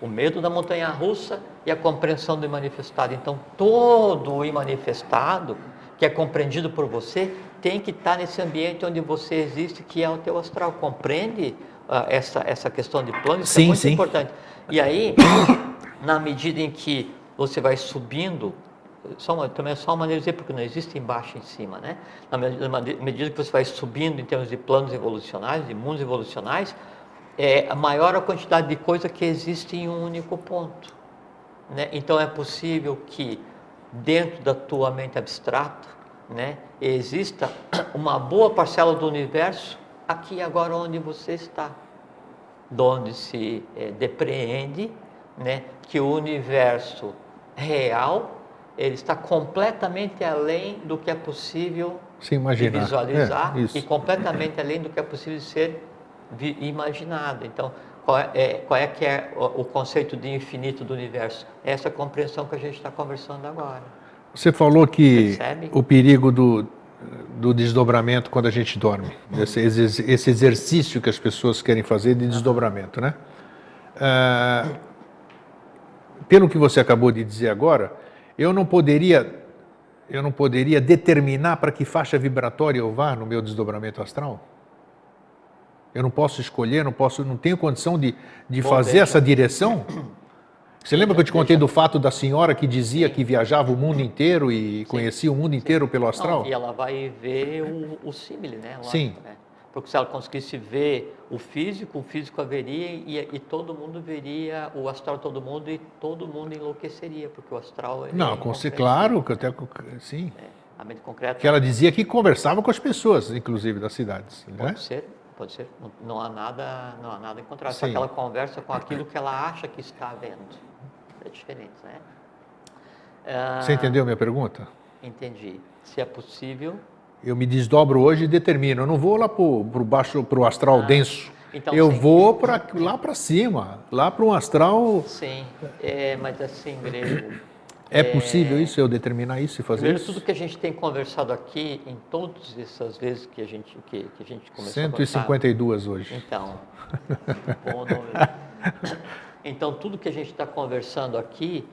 O medo da montanha russa e a compreensão do manifestado. Então, todo o manifestado que é compreendido por você tem que estar nesse ambiente onde você existe, que é o teu astral. Compreende ah, essa, essa questão de plano? Isso Sim, é muito sim. importante. E aí, (coughs) na medida em que você vai subindo, só uma, também é só uma maneira de dizer, porque não existe embaixo e em cima, né? Na medida que você vai subindo em termos de planos evolucionais, de mundos evolucionais, é maior a quantidade de coisa que existe em um único ponto. né? Então é possível que dentro da tua mente abstrata, né, exista uma boa parcela do universo aqui agora onde você está, de onde se eh, depreende, né, que o universo real ele está completamente além do que é possível Se de visualizar É, e completamente além do que é possível ser imaginado. Então, qual é, é- qual é que é o, o conceito de infinito do universo? É essa compreensão que a gente está conversando agora. Você falou que Percebe? o perigo do, do desdobramento quando a gente dorme, esse, esse exercício que as pessoas querem fazer de desdobramento, né? Ah, pelo que você acabou de dizer agora, eu não poderia, eu não poderia determinar para que faixa vibratória eu vá no meu desdobramento astral. Eu não posso escolher, não posso, não tenho condição de, de Bom, fazer veja. essa direção. (coughs) Você lembra que eu te contei do fato da senhora que dizia que viajava o mundo inteiro e conhecia o mundo inteiro pelo astral? Não, e ela vai ver o, o símile, né? Lógico, Sim. né? Porque se ela conseguisse ver o físico, o físico haveria e, e todo mundo veria o astral todo mundo e todo mundo enlouqueceria, porque o astral é Não, com claro, que até sim. É, a mente concreta. Que ela dizia que conversava com as pessoas, inclusive das cidades. Pode né? ser, pode ser. Não, há nada, não há nada em contrário. Só que ela conversa com aquilo que ela acha que está vendo. É diferente, né? Ah, Você entendeu a minha pergunta? Entendi. Se é possível. Eu me desdobro hoje e determino. Eu não vou lá para o baixo, para o astral ah, denso. Então, eu sim. vou pra, lá para cima, lá para um astral. Sim, é, mas assim, grego. É, é possível isso, eu determinar isso e fazer isso? tudo que a gente tem conversado aqui, em todas essas vezes que a gente, que, que a gente começou 152 a hoje. Então, (laughs) bom Então, tudo que a gente está conversando aqui,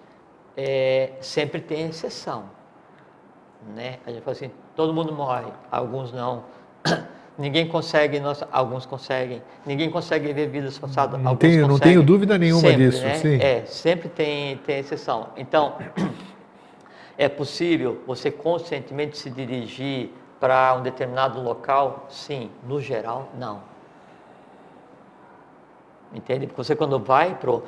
é, sempre tem exceção. Né? A gente fala assim, todo mundo morre, alguns não. Ninguém consegue, nós, alguns conseguem. Ninguém consegue ver vidas passadas, não tenho, conseguem. Não tenho dúvida nenhuma sempre, disso. Né? Sim. É, sempre tem, tem exceção. Então, (clears throat) é possível você conscientemente se dirigir para um determinado local? Sim. No geral, não. Entende? Porque você quando vai pro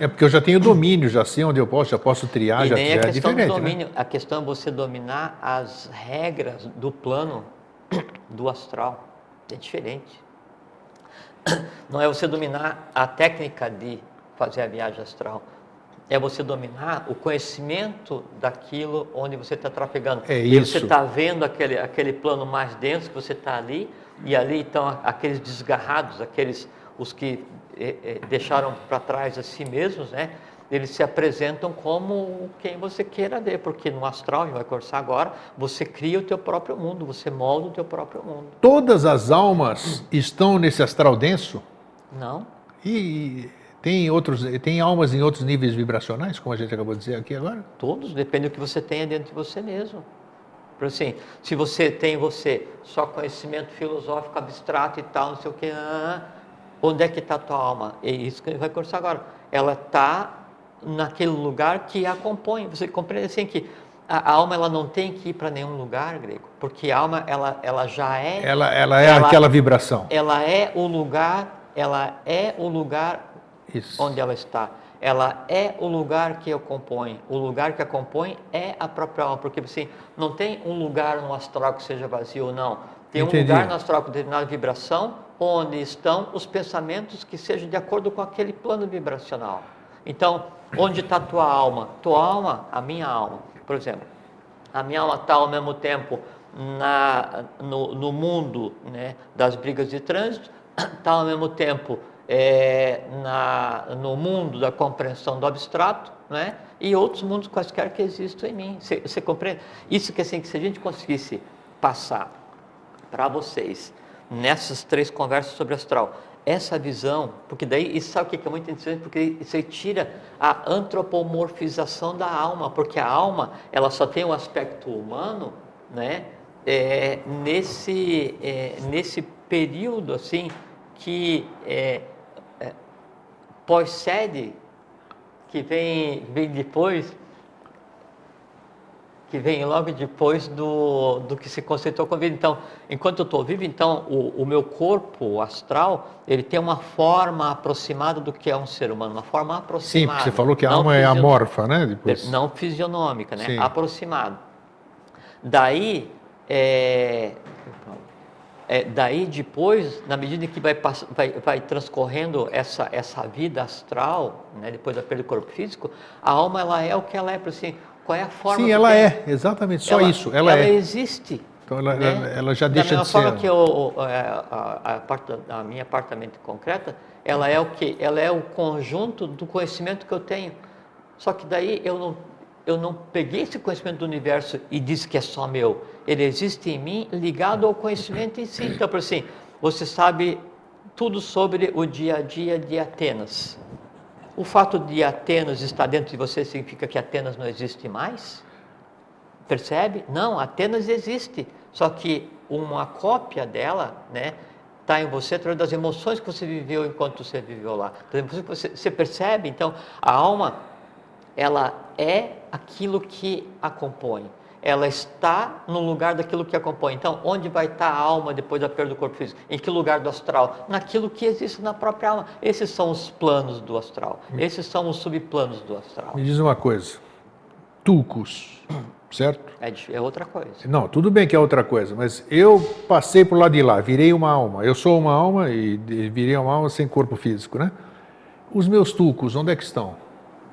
é porque eu já tenho domínio, já sei onde eu posso, já posso triar, e já, nem já a é questão é do domínio, né? a questão é você dominar as regras do plano (coughs) do astral. É diferente. (coughs) Não é você dominar a técnica de fazer a viagem astral. É você dominar o conhecimento daquilo onde você está trafegando. É e isso. você está vendo aquele, aquele plano mais denso que você está ali, e ali estão aqueles desgarrados, aqueles os que eh, eh, deixaram para trás a si mesmos, né? Eles se apresentam como quem você queira ver, porque no astral, a gente vai conversar agora, você cria o teu próprio mundo, você molda o teu próprio mundo. Todas as almas estão nesse astral denso? Não. E tem outros, tem almas em outros níveis vibracionais, como a gente acabou de dizer aqui agora? Todos, depende do que você tenha dentro de você mesmo. Por assim, se você tem você só conhecimento filosófico abstrato e tal, não sei o que, ah, Onde é que está a tua alma? É isso que a gente vai conversar agora. Ela está naquele lugar que a compõe. Você compreende assim que a, alma ela não tem que ir para nenhum lugar, grego, porque a alma ela, ela já é. Ela, ela é ela, aquela vibração. Ela é o lugar, ela é o lugar Isso. onde ela está. Ela é o lugar que a compõe. O lugar que a compõe é a própria alma, porque assim não tem um lugar no astral que seja vazio ou não. Tem Entendi. um lugar no astral com determinada vibração onde estão os pensamentos que sejam de acordo com aquele plano vibracional. Então, onde está tua alma? Tua alma, a minha alma, por exemplo. A minha alma está ao mesmo tempo na, no, no mundo né, das brigas de trânsito, está (coughs) ao mesmo tempo é, na, no mundo da compreensão do abstrato, né, e outros mundos quaisquer que existam em mim. Você compreende? Isso que assim, que se a gente conseguisse passar para vocês nessas três conversas sobre astral. Essa visão, porque daí, isso sabe o que é muito interessante? Porque aí tira a antropomorfização da alma, porque a alma, ela só tem um aspecto humano, né? É, nesse, é, nesse período, assim, que é, é pós-sede, que vem, vem depois, que vem logo depois do, do que se conceitou com a vida. Então, enquanto eu estou vivo, então o, o, meu corpo astral ele tem uma forma aproximada do que é um ser humano, uma forma aproximada. Sim, porque você falou que a alma é amorfa, né? Depois. Não fisionômica, né? Sim. Aproximado. Daí, é, é, daí depois, na medida que vai, vai, vai transcorrendo essa, essa vida astral, né, depois da perda do corpo físico, a alma ela é o que ela é, por assim, qual é a forma. Sim, ela é, exatamente, só ela, isso. Ela, ela é. existe. Então ela, né? ela, ela já deixa de ser. Da forma que eu, é, a, a, a, a minha apartamento concreta, ela é o que? Ela é o conjunto do conhecimento que eu tenho. Só que daí eu não, eu não peguei esse conhecimento do universo e disse que é só meu. Ele existe em mim ligado ao conhecimento em si. Então, por assim, você sabe tudo sobre o dia a dia de Atenas. O fato de Atenas estar dentro de você significa que Atenas não existe mais? Percebe? Não, Atenas existe, só que uma cópia dela, né, está em você através das emoções que você viveu enquanto você viveu lá. Você, você percebe? Então, a alma, ela é aquilo que a compõe. Ela está no lugar daquilo que acompanha. Então, onde vai estar a alma depois da perda do corpo físico? Em que lugar do astral? Naquilo que existe na própria alma. Esses são os planos do astral. Esses são os subplanos do astral. Me diz uma coisa. Tulcos, certo? É, é outra coisa. Não, tudo bem que é outra coisa, mas eu passei por lado de lá, virei uma alma. Eu sou uma alma e virei uma alma sem corpo físico, né? Os meus tulcos, onde é que estão?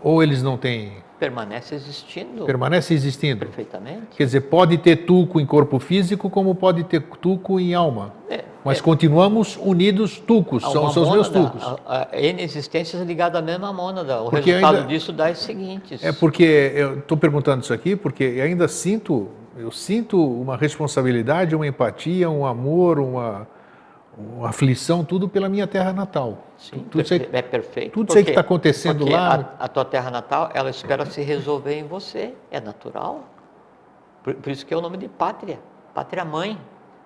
Ou eles não têm permanece existindo. Permanece existindo. Perfeitamente. Quer dizer, pode ter tuco em corpo físico, como pode ter tuco em alma. É, Mas é, continuamos unidos tucos, são, são os meus tucos. A, a N existências ligadas à mesma mônada. O porque resultado ainda, disso dá os seguintes. É porque, eu estou perguntando isso aqui, porque ainda sinto, eu sinto uma responsabilidade, uma empatia, um amor, uma aflição, tudo pela minha terra natal. Sim, tudo perfe é perfeito. Tudo isso que está acontecendo lá. A, a, tua terra natal, ela espera se resolver em você, é natural. Por, por, isso que é o nome de pátria, pátria mãe,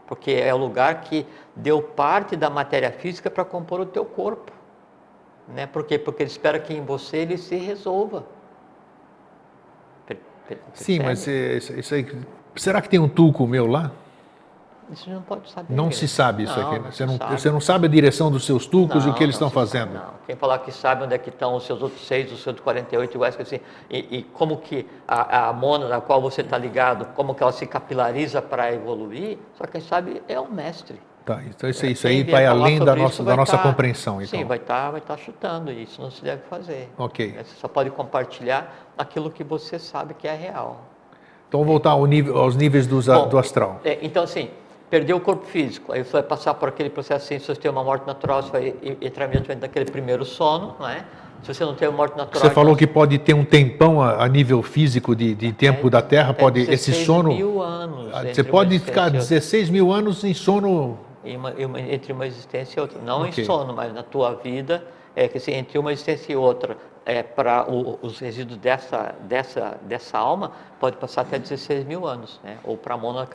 porque é o lugar que deu parte da matéria física para compor o teu corpo. Né? Por quê? Porque ele espera que em você ele se resolva. Per, per, Sim, mas isso, isso aí, será que tem um tulco meu lá? Isso não pode saber. Não se sabe isso não, aqui. Não você, não, sabe. você não sabe a direção dos seus tucos e o que eles estão fazendo. Não. Quem falar que sabe onde é que estão os seus outros seis, os seus 48 iguais assim, e, e como que a, a mona na qual você está ligado, como que ela se capilariza para evoluir, só quem sabe é o mestre. Tá, então isso, isso aí vai além da nossa, da nossa tá, compreensão. Então. Sim, vai estar tá, vai tá chutando, e isso não se deve fazer. Ok. Você só pode compartilhar aquilo que você sabe que é real. Então, voltar ao nível, aos níveis do, Bom, do astral. É, então, assim, perdeu o corpo físico, aí você vai passar por aquele processo assim, se você tem uma morte natural, você vai entrar imediatamente naquele primeiro sono, não é? Se você não tem uma morte natural... Você falou que pode ter um tempão a, a nível físico de, de tempo é, da Terra, pode esse sono... mil anos. Ah, você pode ficar 16 mil anos em sono... Uma, uma, entre uma existência e outra. Não okay. em sono, mas na tua vida, é que assim, entre uma existência e outra, é, para os resíduos dessa, dessa, dessa alma pode passar até 16 mil anos, né? ou para a mona,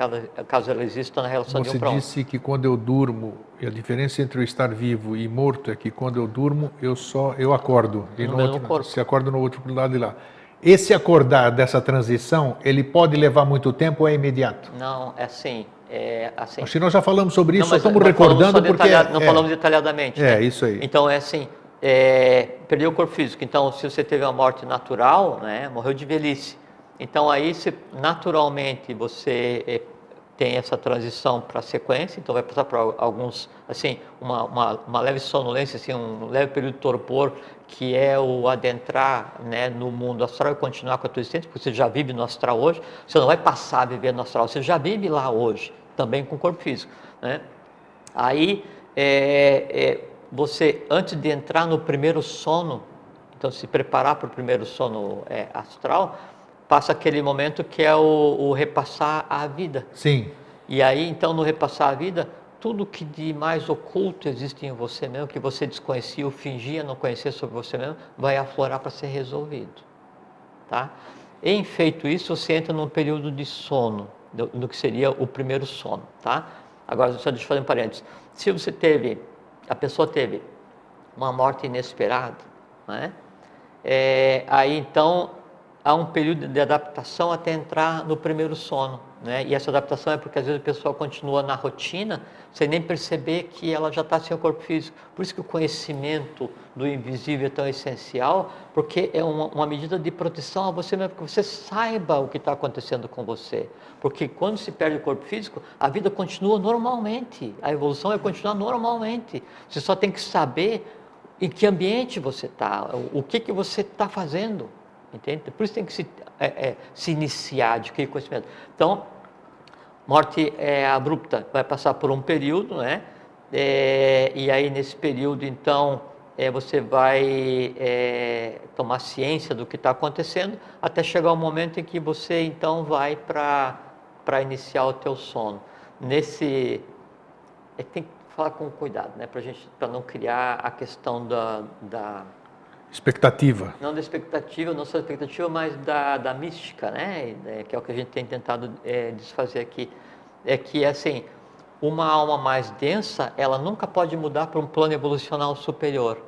caso ela exista na relação Você de um para Você disse que quando eu durmo, a diferença entre eu estar vivo e morto é que quando eu durmo, eu só eu acordo. E no, no outro, corpo. Se acorda no outro lado de lá. Esse acordar dessa transição, ele pode levar muito tempo ou é imediato? Não, é assim. É assim. Acho que nós já falamos sobre isso, não, só estamos recordando porque... Não é, falamos detalhadamente. É, né? isso aí. Então, é assim, é, perdeu o corpo físico. Então, se você teve uma morte natural, né, morreu de velhice. Então, aí, se, naturalmente, você é, tem essa transição para a sequência, então vai passar por alguns, assim, uma, uma, uma, leve sonolência, assim, um leve período de torpor, que é o adentrar né, no mundo astral e continuar com a tua existência, porque você já vive no astral hoje, você não vai passar a viver no astral, você já vive lá hoje, também com o corpo físico. Né? Aí, é, é, você, antes de entrar no primeiro sono, então se preparar para o primeiro sono é, astral, passa aquele momento que é o, o, repassar a vida. Sim. E aí, então, no repassar a vida, tudo que de mais oculto existe em você mesmo, que você desconhecia ou fingia não conhecer sobre você mesmo, vai aflorar para ser resolvido. Tá? Em feito isso, você entra num período de sono, do que seria o primeiro sono. Tá? Agora, só deixa eu fazer um parênteses. Se você teve a pessoa teve uma morte inesperada, né? É, aí então há um período de adaptação até entrar no primeiro sono. Né? E essa adaptação é porque às vezes a pessoa continua na rotina sem nem perceber que ela já está sem o corpo físico. Por isso que o conhecimento do invisível é tão essencial, porque é uma, uma medida de proteção a você mesmo, que você saiba o que está acontecendo com você. Porque quando se perde o corpo físico, a vida continua normalmente, a evolução é continuar normalmente. Você só tem que saber em que ambiente você está, o que, que você está fazendo. Entende? Por isso tem que se, é, é, se iniciar, adquirir conhecimento. Então, morte é, abrupta vai passar por um período, né? É, e aí nesse período, então, é, você vai é, tomar ciência do que está acontecendo, até chegar o momento em que você, então, vai para iniciar o teu sono. Nesse... É, tem que falar com cuidado, né? Para não criar a questão da, da Expectativa. Não da expectativa, não só da expectativa, mas da, da mística, né? É, que é o que a gente tem tentado é, desfazer aqui. É que, assim, uma alma mais densa, ela nunca pode mudar para um plano evolucional superior.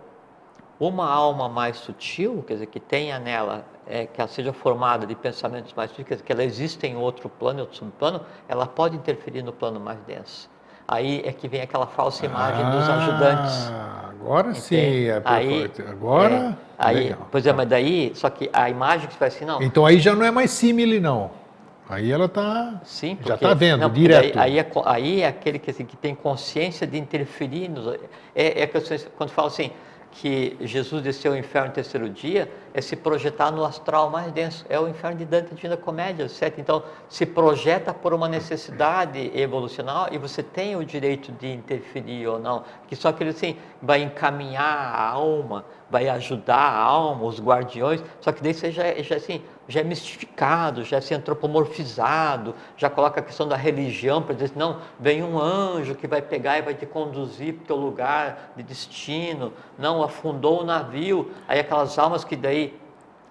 Uma alma mais sutil, quer dizer, que tenha nela, é, que ela seja formada de pensamentos mais sutis, quer dizer, que ela existe em outro plano, em outro subplano, ela pode interferir no plano mais denso. Aí é que vem aquela falsa imagem ah, dos ajudantes. Agora Entende? sim, é aí, agora. É, aí, legal. pois é, mas daí, só que a imagem que você vai assim, não. Então aí já não é mais símile, não. Aí ela está. Sim, porque, já está vendo não, direto. Aí, aí, é, aí, é, aquele que, assim, que tem consciência de interferir nos. É, é quando fala assim, que Jesus desceu ao inferno no terceiro dia é se projetar no astral mais denso. É o inferno de Dante Divina Comédia, certo? Então, se projeta por uma necessidade evolucional e você tem o direito de interferir ou não. Que só aquele assim vai encaminhar a alma, vai ajudar a alma, os guardiões, só que daí você já, já assim, já é mistificado, já é assim, antropomorfizado, já coloca a questão da religião para dizer, não, vem um anjo que vai pegar e vai te conduzir para o teu lugar de destino, não, afundou o navio, aí aquelas almas que daí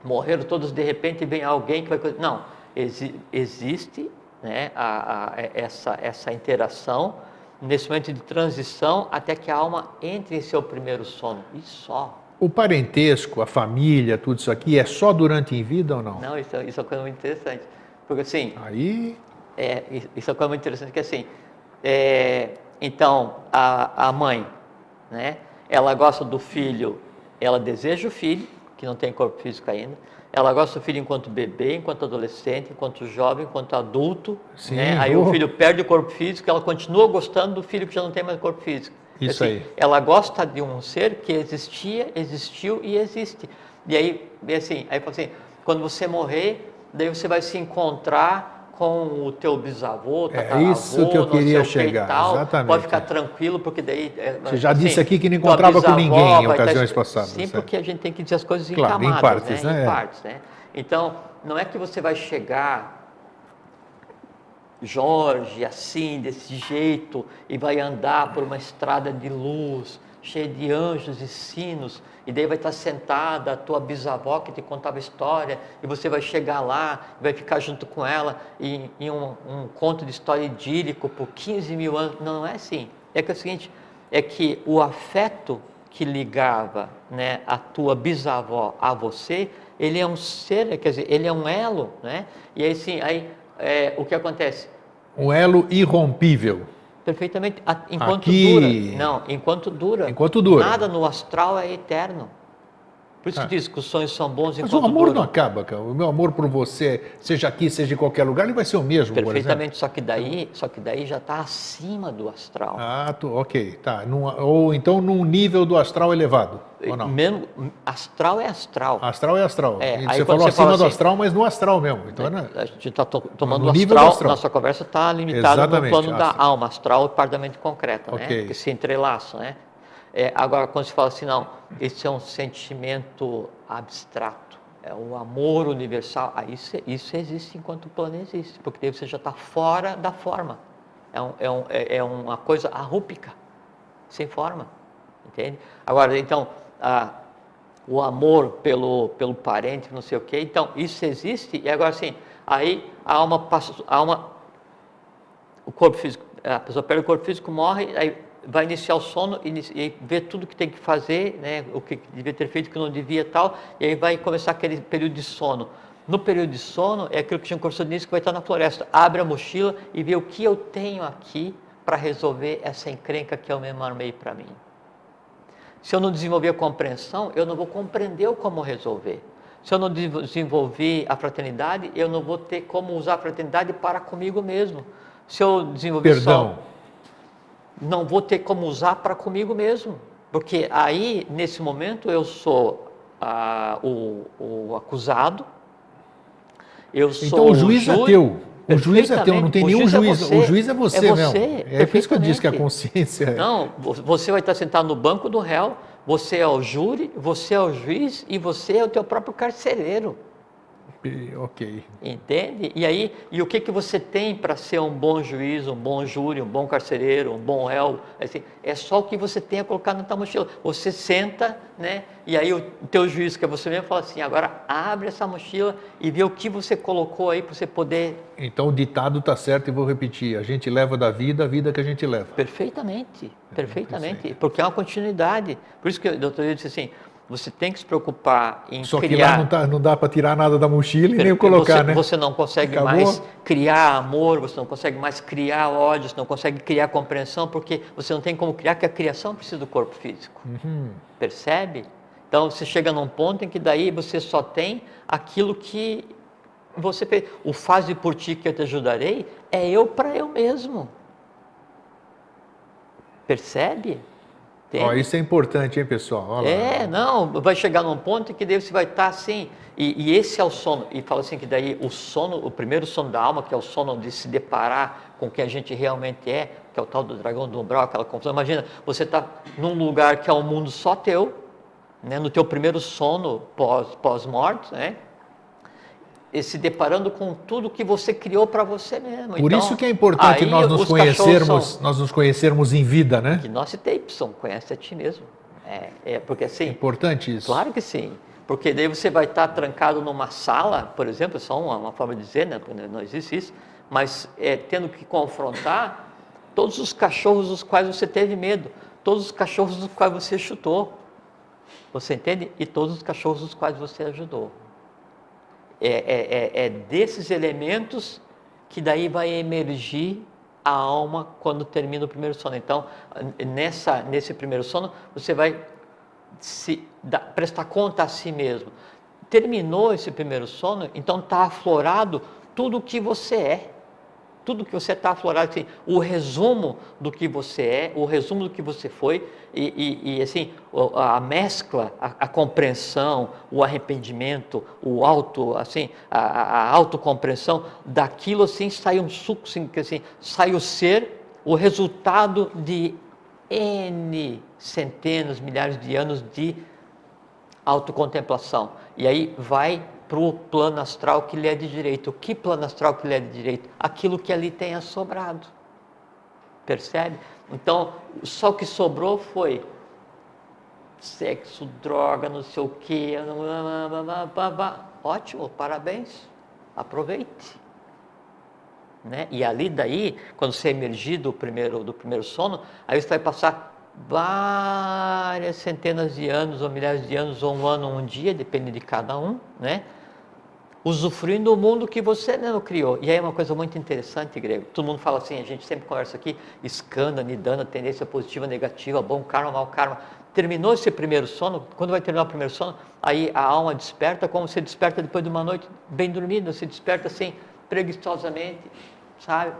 morreram todas de repente vem alguém que vai... Não, exi existe né, a, a, essa, essa interação nesse momento de transição até que a alma entre em seu primeiro sono, e só. O parentesco, a família, tudo isso aqui é só durante em vida ou não? Não, isso, isso é uma coisa muito interessante. Porque assim. Aí. É, isso é uma coisa muito interessante, que assim. É, então, a, a mãe, né? Ela gosta do filho, ela deseja o filho, que não tem corpo físico ainda. Ela gosta do filho enquanto bebê, enquanto adolescente, enquanto jovem, enquanto adulto. Sim, né? Aí oh. o filho perde o corpo físico, ela continua gostando do filho que já não tem mais corpo físico. Isso assim, aí. Ela gosta de um ser que existia, existiu e existe. E aí, assim, aí assim, quando você morrer, daí você vai se encontrar com o teu bisavô, É isso que eu queria chegar, tal, exatamente. Pode ficar tranquilo, porque daí... É, você já assim, disse aqui que não encontrava com ninguém em ocasiões passadas. Sim, certo? porque a gente tem que dizer as coisas claro, em camadas, em partes, né? né? Em partes, né? Então, não é que você vai chegar Jorge, assim, desse jeito, e vai andar por uma estrada de luz, cheia de anjos e sinos, e daí vai estar sentada a tua bisavó que te contava história, e você vai chegar lá, vai ficar junto com ela em, em um, um, conto de história idílico por 15 mil anos. Não, é assim. É que é o seguinte, é que o afeto que ligava né, a tua bisavó a você, ele é um ser, quer dizer, ele é um elo, né? E aí sim, aí é, o que acontece? Um elo irrompível. Perfeitamente. Enquanto Aqui... dura. Não, enquanto dura. Enquanto dura. Nada no astral é eterno. Por isso ah. que diz que os sonhos são bons Mas o amor não acaba, cara. O meu amor por você, seja aqui, seja em qualquer lugar, ele vai ser o mesmo, Perfeitamente, só que daí, só que daí já está acima do astral. Ah, tu, ok, tá. Num, ou então num nível do astral elevado, ou não? Menos, astral é astral. Astral é astral. É, você falou você acima do assim, astral, mas no astral mesmo. Então, né? A gente está to, tomando no astral, nível astral, nossa conversa está limitada no plano da alma, astral e parte da mente concreta, okay. né? Que se entrelaçam, né? É, agora, quando se fala assim, não, esse é um sentimento abstrato, é o amor universal, aí isso, isso existe enquanto o plano existe, porque daí você já está fora da forma. É, um, é, um, é, é uma coisa arrúpica, sem forma, entende? Agora, então, a, o amor pelo, pelo parente, não sei o quê, então, isso existe, e agora assim, aí a alma passa, a alma, o corpo físico, a pessoa perde o corpo físico, morre, aí vai iniciar o sono e, e ver tudo que tem que fazer, né, o que devia ter feito, o que não devia tal, e aí vai começar aquele período de sono. No período de sono, é aquilo que tinha Corso disse que vai estar na floresta. Abre a mochila e vê o que eu tenho aqui para resolver essa encrenca que eu mesmo armei para mim. Se eu não desenvolver a compreensão, eu não vou compreender como resolver. Se eu não desenvolver a fraternidade, eu não vou ter como usar a fraternidade para comigo mesmo. Se eu desenvolver Perdão. Só não vou ter como usar para comigo mesmo. Porque aí, nesse momento, eu sou ah, o, o, acusado, eu sou Então o juiz é teu. O juiz é teu, não tem nenhum juiz. É o juiz é você, é você mesmo. É por isso que eu disse que a consciência. É- não, você vai estar sentado no banco do réu, você é o júri, você é o juiz e você é o teu próprio carcereiro. Ok. Entende? E aí, e o que, que você tem para ser um bom juiz, um bom júri, um bom carcereiro, um bom réu? Assim, é só o que você tem a colocar na tua mochila. Você senta, né? E aí o teu juiz, que é você mesmo, fala assim: agora abre essa mochila e vê o que você colocou aí para você poder. Então o ditado está certo e vou repetir: a gente leva da vida a vida que a gente leva. Perfeitamente, perfeitamente, porque é uma continuidade. Por isso que o doutor disse assim: Você tem que se preocupar em Só criar. que lá não, tá, não dá para tirar nada da mochila e nem colocar, você, né? Você não consegue Acabou? mais criar amor, você não consegue mais criar ódio, você não consegue criar compreensão, porque você não tem como criar, porque a criação precisa do corpo físico. Uhum. Percebe? Então você chega num ponto em que daí você só tem aquilo que você fez. O faze por ti que eu te ajudarei é eu para eu mesmo. Percebe? Ó, isso é importante, hein, pessoal? É, lá. não, vai chegar num ponto em que daí você vai estar assim, e, e esse é o sono, e fala assim que daí o sono, o primeiro sono da alma, que é o sono de se deparar com o que a gente realmente é, que é o tal do dragão do umbral, aquela confusão. Imagina, você está num lugar que é um mundo só teu, né, no teu primeiro sono pós, pós-morte, né? E se deparando com tudo que você criou para você mesmo. Por Então, isso que é importante nós nos conhecermos, são- nós nos conhecermos em vida, né? que nós Tapson, conhece a ti mesmo. É, é porque É assim, importante isso. Claro que sim. Porque daí você vai estar trancado numa sala, por exemplo, é só uma, uma forma de dizer, né? porque não existe isso, mas é, tendo que confrontar todos os cachorros dos quais você teve medo, todos os cachorros dos quais você chutou. Você entende? E todos os cachorros dos quais você ajudou. É, é, é, é desses elementos que daí vai emergir a alma quando termina o primeiro sono. Então, nessa, nesse primeiro sono, você vai se dá- prestar conta a si mesmo. Terminou esse primeiro sono, então está aflorado tudo o que você é. Tudo que você está aflorado, assim, o resumo do que você é, o resumo do que você foi, e, e- e, assim, a mescla, a, a compreensão, o arrependimento, o auto, assim, a, a- autocompreensão, daquilo assim sai um suco, assim, assim, sai o ser, o resultado de N centenas, milhares de anos de autocontemplação. E aí vai para o plano astral que lhe é de direito. Que plano astral que lhe é de direito? Aquilo que ali tenha sobrado. Percebe? Então, só o que sobrou foi sexo, droga, não sei o quê. Ótimo, parabéns. Aproveite. Né? E ali daí, quando você emergir do primeiro, do primeiro sono, aí você vai passar várias centenas de anos, ou milhares de anos, ou um ano, ou um dia, depende de cada um, né? Usufruindo o mundo que você mesmo criou. E aí é uma coisa muito interessante, Grego. Todo mundo fala assim, a gente sempre conversa aqui, escanda, nidana, tendência positiva, negativa, bom karma, mau karma. Terminou esse primeiro sono, quando vai terminar o primeiro sono, aí a alma desperta, como você desperta depois de uma noite bem dormida, você desperta assim, preguiçosamente, sabe?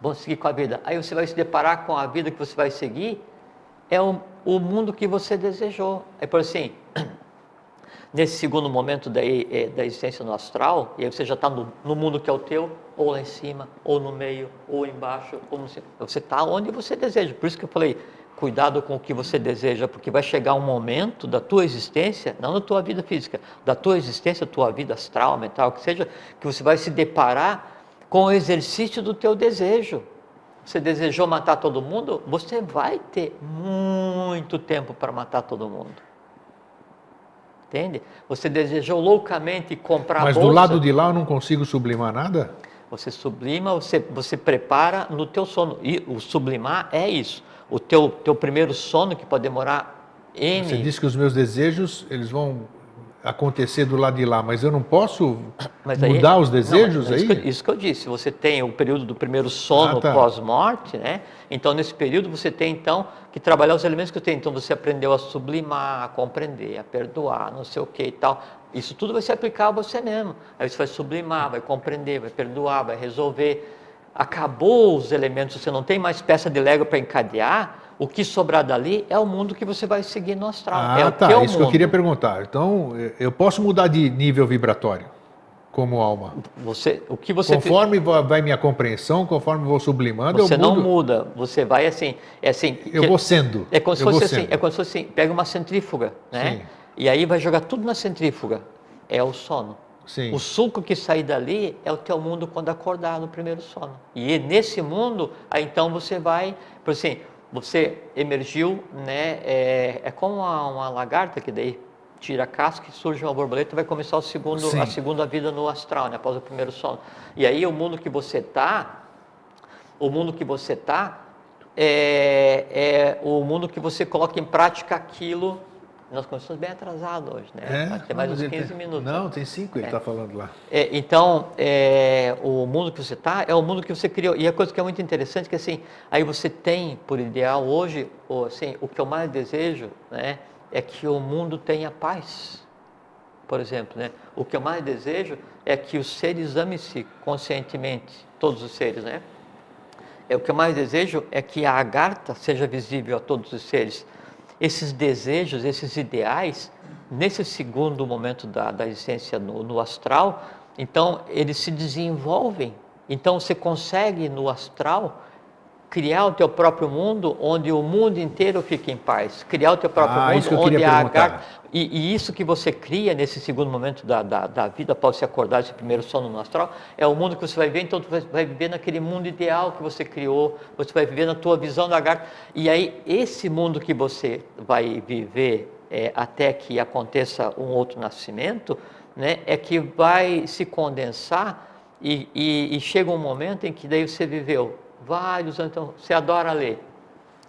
Vamos seguir com a vida. Aí você vai se deparar com a vida que você vai seguir, é o, o mundo que você desejou. É por assim, (clears throat) nesse segundo momento da, da existência no astral, e aí você já está no, no mundo que é o teu, ou lá em cima, ou no meio, ou embaixo, ou. Você está onde você deseja. Por isso que eu falei, cuidado com o que você deseja, porque vai chegar um momento da tua existência, não da tua vida física, da tua existência, tua vida astral, mental, que seja, que você vai se deparar com o exercício do teu desejo. Você desejou matar todo mundo? Você vai ter muito tempo para matar todo mundo. Entende? Você desejou loucamente comprar Mas bolsa, do lado de lá eu não consigo sublimar nada? você sublima, você, você prepara no teu sono. E o sublimar é isso. O teu, teu primeiro sono, que pode demorar N... Você disse que os meus desejos, eles vão acontecer do lado de lá, mas eu não posso aí- mudar os não, desejos é aí? Isso que, eu- isso que eu disse. Você tem o período do primeiro sono Ah, tá. pós-morte, né? Então, nesse período, você tem, então, que trabalhar os elementos que eu tenho. Então, você aprendeu a sublimar, a compreender, a perdoar, não sei o que e tal. Isso tudo vai se aplicar a você mesmo. Aí você vai sublimar, vai compreender, vai perdoar, vai resolver. Acabou os elementos, você não tem mais peça de Lego para encadear. O que sobrar dali é o mundo que você vai seguir no astral. Ah, é o tá. teu Isso que eu mundo. queria perguntar. Então, eu- eu posso mudar de nível vibratório como alma? Você, o que você Conforme va- vai minha compreensão, conforme vou sublimando, Você eu não mudo. muda, você vai assim, é assim. Eu que- vou sendo. É como se fosse assim, sendo. é como se fosse assim, pega uma centrífuga, né? Sim. E aí vai jogar tudo na centrífuga. É o sono. Sim. O suco que sair dali é o teu mundo quando acordar no primeiro sono. E nesse mundo, aí então você vai, por assim, você emergiu, né? É, é como uma, uma lagarta que daí tira a casca e surge uma borboleta e vai começar o segundo, Sim. a segunda vida no astral, né? Após o primeiro sono. E aí o mundo que você está, o mundo que você está é, é o mundo que você coloca em prática aquilo Nós começamos bem atrasado hoje, né? É? Vai ter mais uns ele 15 tem- minutos. Não, tem cinco, ele É. está falando lá. É, então, é, o mundo que você está é o mundo que você criou. E a coisa que é muito interessante é que assim, aí você tem por ideal hoje, ou, assim, o que eu mais desejo, né, é que o mundo tenha paz. Por exemplo, né, o que eu mais desejo é que os seres amem-se conscientemente, todos os seres, né? É o que eu mais desejo é que a agartha seja visível a todos os seres. Esses desejos, esses ideais, nesse segundo momento da, da existência no, no astral, então eles se desenvolvem. Então você consegue no astral criar o teu próprio mundo onde o mundo inteiro fica em paz. Criar o teu próprio Ah, mundo onde a agartha e, e isso que você cria nesse segundo momento da, da, da vida, após se acordar esse primeiro sono no astral, é o mundo que você vai ver, então você vai, viver naquele mundo ideal que você criou, você vai viver na tua visão da garta. E aí, esse mundo que você vai viver é, até que aconteça um outro nascimento, né, é que vai se condensar e, e, e chega um momento em que daí você viveu vários então você adora ler.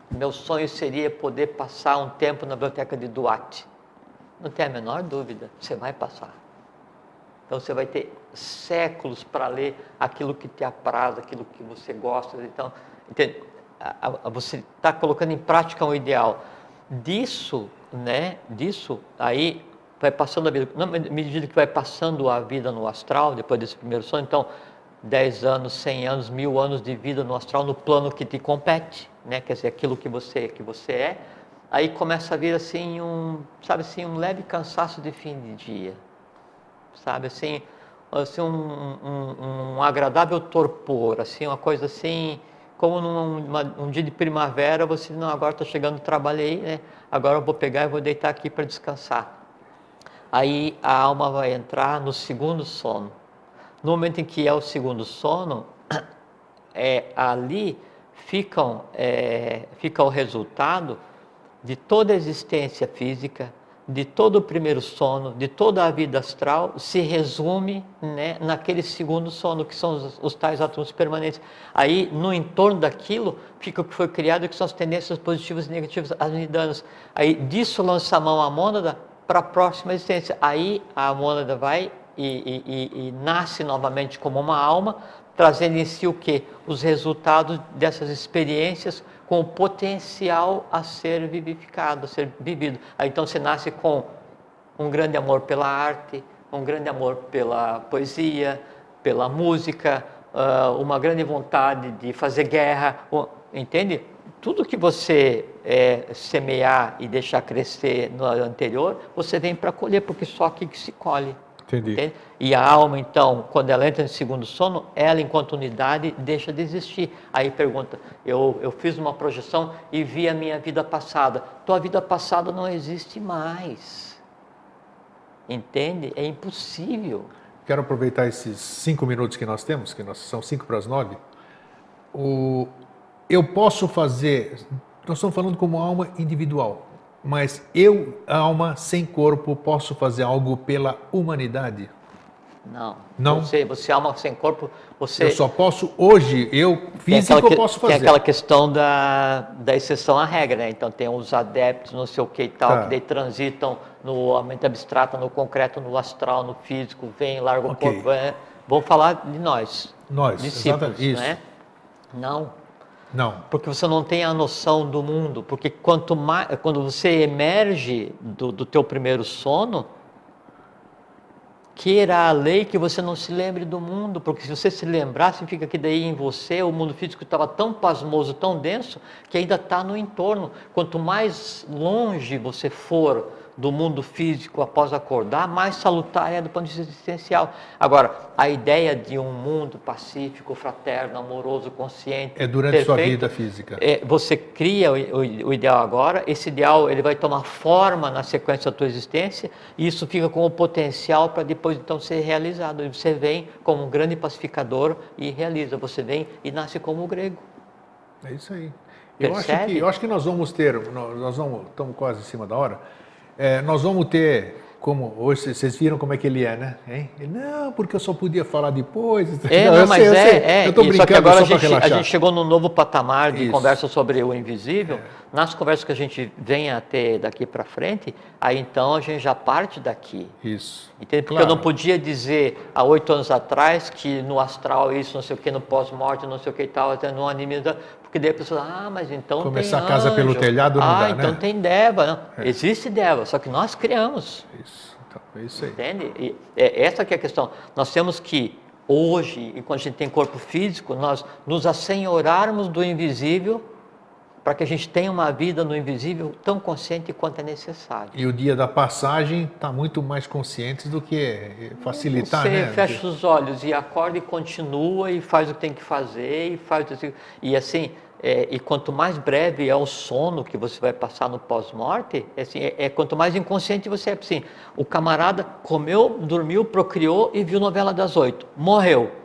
Meu sonho seria poder passar um tempo na biblioteca de Duarte. Não tem a menor dúvida, você vai passar. Então você vai ter séculos para ler aquilo que te apraz, aquilo que você gosta. Então, entende? Você está colocando em prática um ideal. Disso, né? Disso, aí vai passando a vida. Na medida que vai passando a vida no astral, depois desse primeiro sonho, então 10 anos, 100 anos, mil anos de vida no astral, no plano que te compete, né? quer dizer, aquilo que você, que você é, aí começa a vir assim um, sabe assim, um leve cansaço de fim de dia, sabe assim, assim um, um, um agradável torpor, assim, uma coisa assim, como num uma- um dia de primavera, você, não, agora está chegando, trabalhei, né? agora eu vou pegar e vou deitar aqui para descansar. Aí a alma vai entrar no segundo sono. No momento em que é o segundo sono, (clears throat) é, ali ficam, é, fica o resultado de toda a existência física, de todo o primeiro sono, de toda a vida astral, se resume né, naquele segundo sono, que são os, os tais átomos permanentes. Aí, no entorno daquilo, fica o que foi criado, que são as tendências positivas e negativas, as nidanas. Aí, disso lança a mão a mônada para a próxima existência. Aí, a mônada vai e, e- e- nasce novamente como uma alma, trazendo em si o que? Os resultados dessas experiências com o potencial a ser vivificado, a ser vivido. Aí então você nasce com um grande amor pela arte, um grande amor pela poesia, pela música, ah, uma grande vontade de fazer guerra, entende? Tudo que você eh, semear e deixar crescer no anterior, você vem para colher, porque só aqui que se colhe. Entendi. Entende? E a alma, então, quando ela entra no segundo sono, ela, enquanto unidade, deixa de existir. Aí pergunta: eu, eu fiz uma projeção e vi a minha vida passada. Tua vida passada não existe mais. Entende? É impossível. Quero aproveitar esses cinco minutos que nós temos, que nós, são cinco para as nove. O, eu posso fazer. Nós estamos falando como alma individual, mas eu, alma sem corpo, posso fazer algo pela humanidade? Não. Não? Você, você alma sem corpo, você. Eu só posso, hoje, eu, Tem físico, aquela, eu que- posso tem fazer. aquela questão da, da exceção à regra, né? Então tem os adeptos, não sei o que e tal, Tá. que daí transitam no mente abstrata, no concreto, no astral, no físico, vem, larga o Ok. corpo. É, vamos falar de nós, Nós, discípulos, exatamente, isso. né? Não, Não. porque você não tem a noção do mundo, porque quanto mais, quando você emerge do, do teu primeiro sono, queira a lei que você não se lembre do mundo, porque se você se lembrar, significa que daí em você o mundo físico estava tão pasmoso, tão denso, que ainda está no entorno. Quanto mais longe você for do mundo físico após acordar, mais salutar é do ponto de vista existencial. Agora, a ideia de um mundo pacífico, fraterno, amoroso, consciente, É durante a sua perfeito, vida física. é, você cria o, o- o ideal agora, esse ideal ele vai tomar forma na sequência da tua existência e isso fica com o potencial para depois então ser realizado. E você vem como um grande pacificador e realiza. Você vem e nasce como o grego. É isso aí. Eu acho, que, eu acho que nós vamos ter, nós nós vamos, estamos quase em cima da hora, É, nós vamos ter como hoje vocês viram como é que ele é, né? Hein? Ele, não, porque eu só podia falar depois. É, (laughs) não, não mas sei, é, eu é. Eu tô brincando, só que agora só a, gente, a gente chegou num novo patamar de Isso. conversa sobre o invisível. É. Nas conversas que a gente vem a ter daqui para frente, aí então a gente já parte daqui. Isso. Entende? Porque claro. eu não podia dizer há oito anos atrás que no astral isso, não sei o que, no pós-morte, não sei o que e tal, até no anime, porque daí a pessoa, ah, mas então Começar a casa pelo telhado não ah, dá, então né? tem Deva. Não. É. Existe Deva, só que nós criamos. Isso, então, é isso aí. Entende? E é, essa que é a questão. Nós temos que, hoje, enquanto a gente tem corpo físico, nós nos assenhorarmos do invisível para que a gente tenha uma vida no invisível tão consciente quanto é necessário. E o dia da passagem está muito mais consciente do que facilitar, Você né? fecha os olhos e acorda e continua e faz o que tem que fazer e faz e assim é, e quanto mais breve é o sono que você vai passar no pós-morte, é, assim, é, é, quanto mais inconsciente você é. Assim, o camarada comeu, dormiu, procriou e viu novela das oito, morreu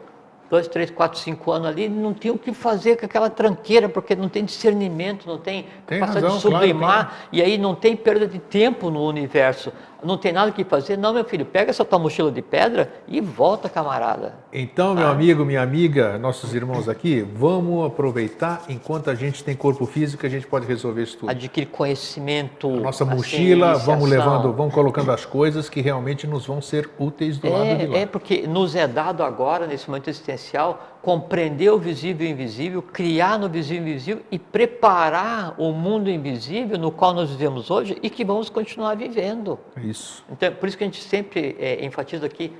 dois, três, quatro, cinco anos ali, não tinha o que fazer com aquela tranqueira, porque não tem discernimento, não tem, tem passa razão, de sublimar, claro, claro. e aí não tem perda de tempo no universo não tem nada que fazer. Não, meu filho, pega essa tua mochila de pedra e volta, camarada. Então, meu ah. amigo, minha amiga, nossos irmãos aqui, vamos aproveitar enquanto a gente tem corpo físico, a gente pode resolver isso tudo. Adquirir conhecimento. A nossa mochila, vamos levando, vamos colocando as coisas que realmente nos vão ser úteis do é, lado de lá. É porque nos é dado agora, nesse momento existencial, compreender o visível e o invisível, criar no visível e invisível e preparar o mundo invisível no qual nós vivemos hoje e que vamos continuar vivendo. Isso. Então, por isso que a gente sempre é, enfatiza aqui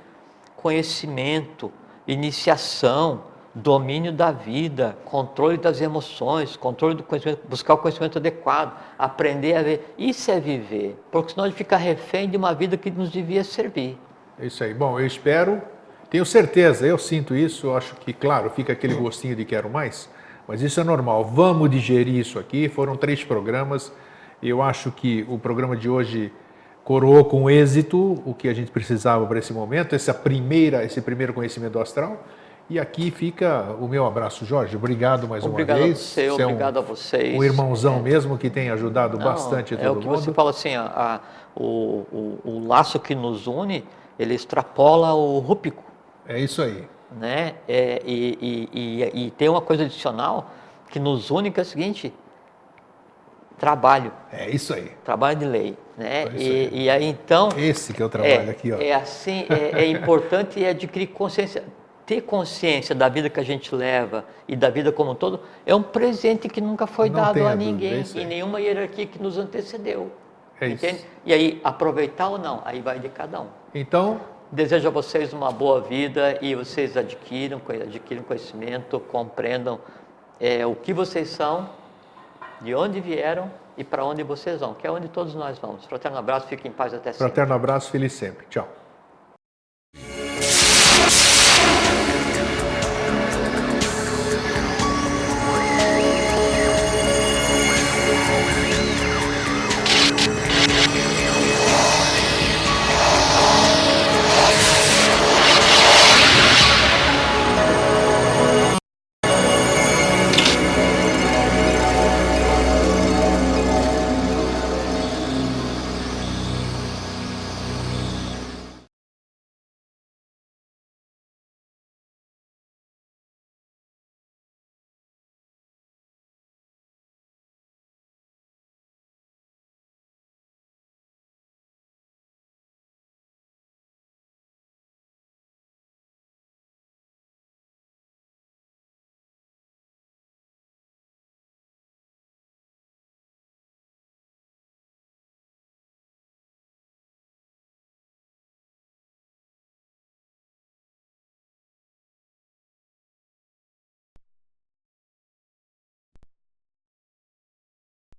conhecimento, iniciação, domínio da vida, controle das emoções, controle do conhecimento, buscar o conhecimento adequado, aprender a ver. Isso é viver, porque senão a gente fica refém de uma vida que nos devia servir. É isso aí. Bom, eu espero tenho certeza, eu sinto isso, acho que, claro, fica aquele gostinho de quero mais, mas isso é normal. Vamos digerir isso aqui. Foram três programas. Eu acho que o programa de hoje coroou com êxito o que a gente precisava para esse momento, essa primeira, esse primeiro conhecimento astral. E aqui fica o meu abraço, Jorge. Obrigado mais obrigado uma vez. Você, você obrigado é um, a vocês. Um irmãozão é. mesmo que tem ajudado Não, bastante é todo mundo. É o que mundo. você fala assim, a, a, o, o, o, laço que nos une, ele extrapola o rúpico. É isso aí. Né? É, e, e, e, e, tem uma coisa adicional que nos une que é o seguinte, trabalho. É isso aí. Trabalho de lei. Né? É e, e, aí então. Esse que é o trabalho é, aqui, ó. É assim, é, é importante adquirir consciência. Ter consciência da vida que a gente leva e da vida como um todo é um presente que nunca foi Não dado a ninguém, é em nenhuma hierarquia que nos antecedeu. É entende? Isso. E aí, aproveitar ou não, aí vai de cada um. Então, Desejo a vocês uma boa vida e vocês adquiram, adquiram conhecimento, compreendam é, o que vocês são, de onde vieram e para onde vocês vão, que é onde todos nós vamos. Fraterno abraço, fiquem em paz até sempre. Fraterno abraço, feliz sempre. Tchau.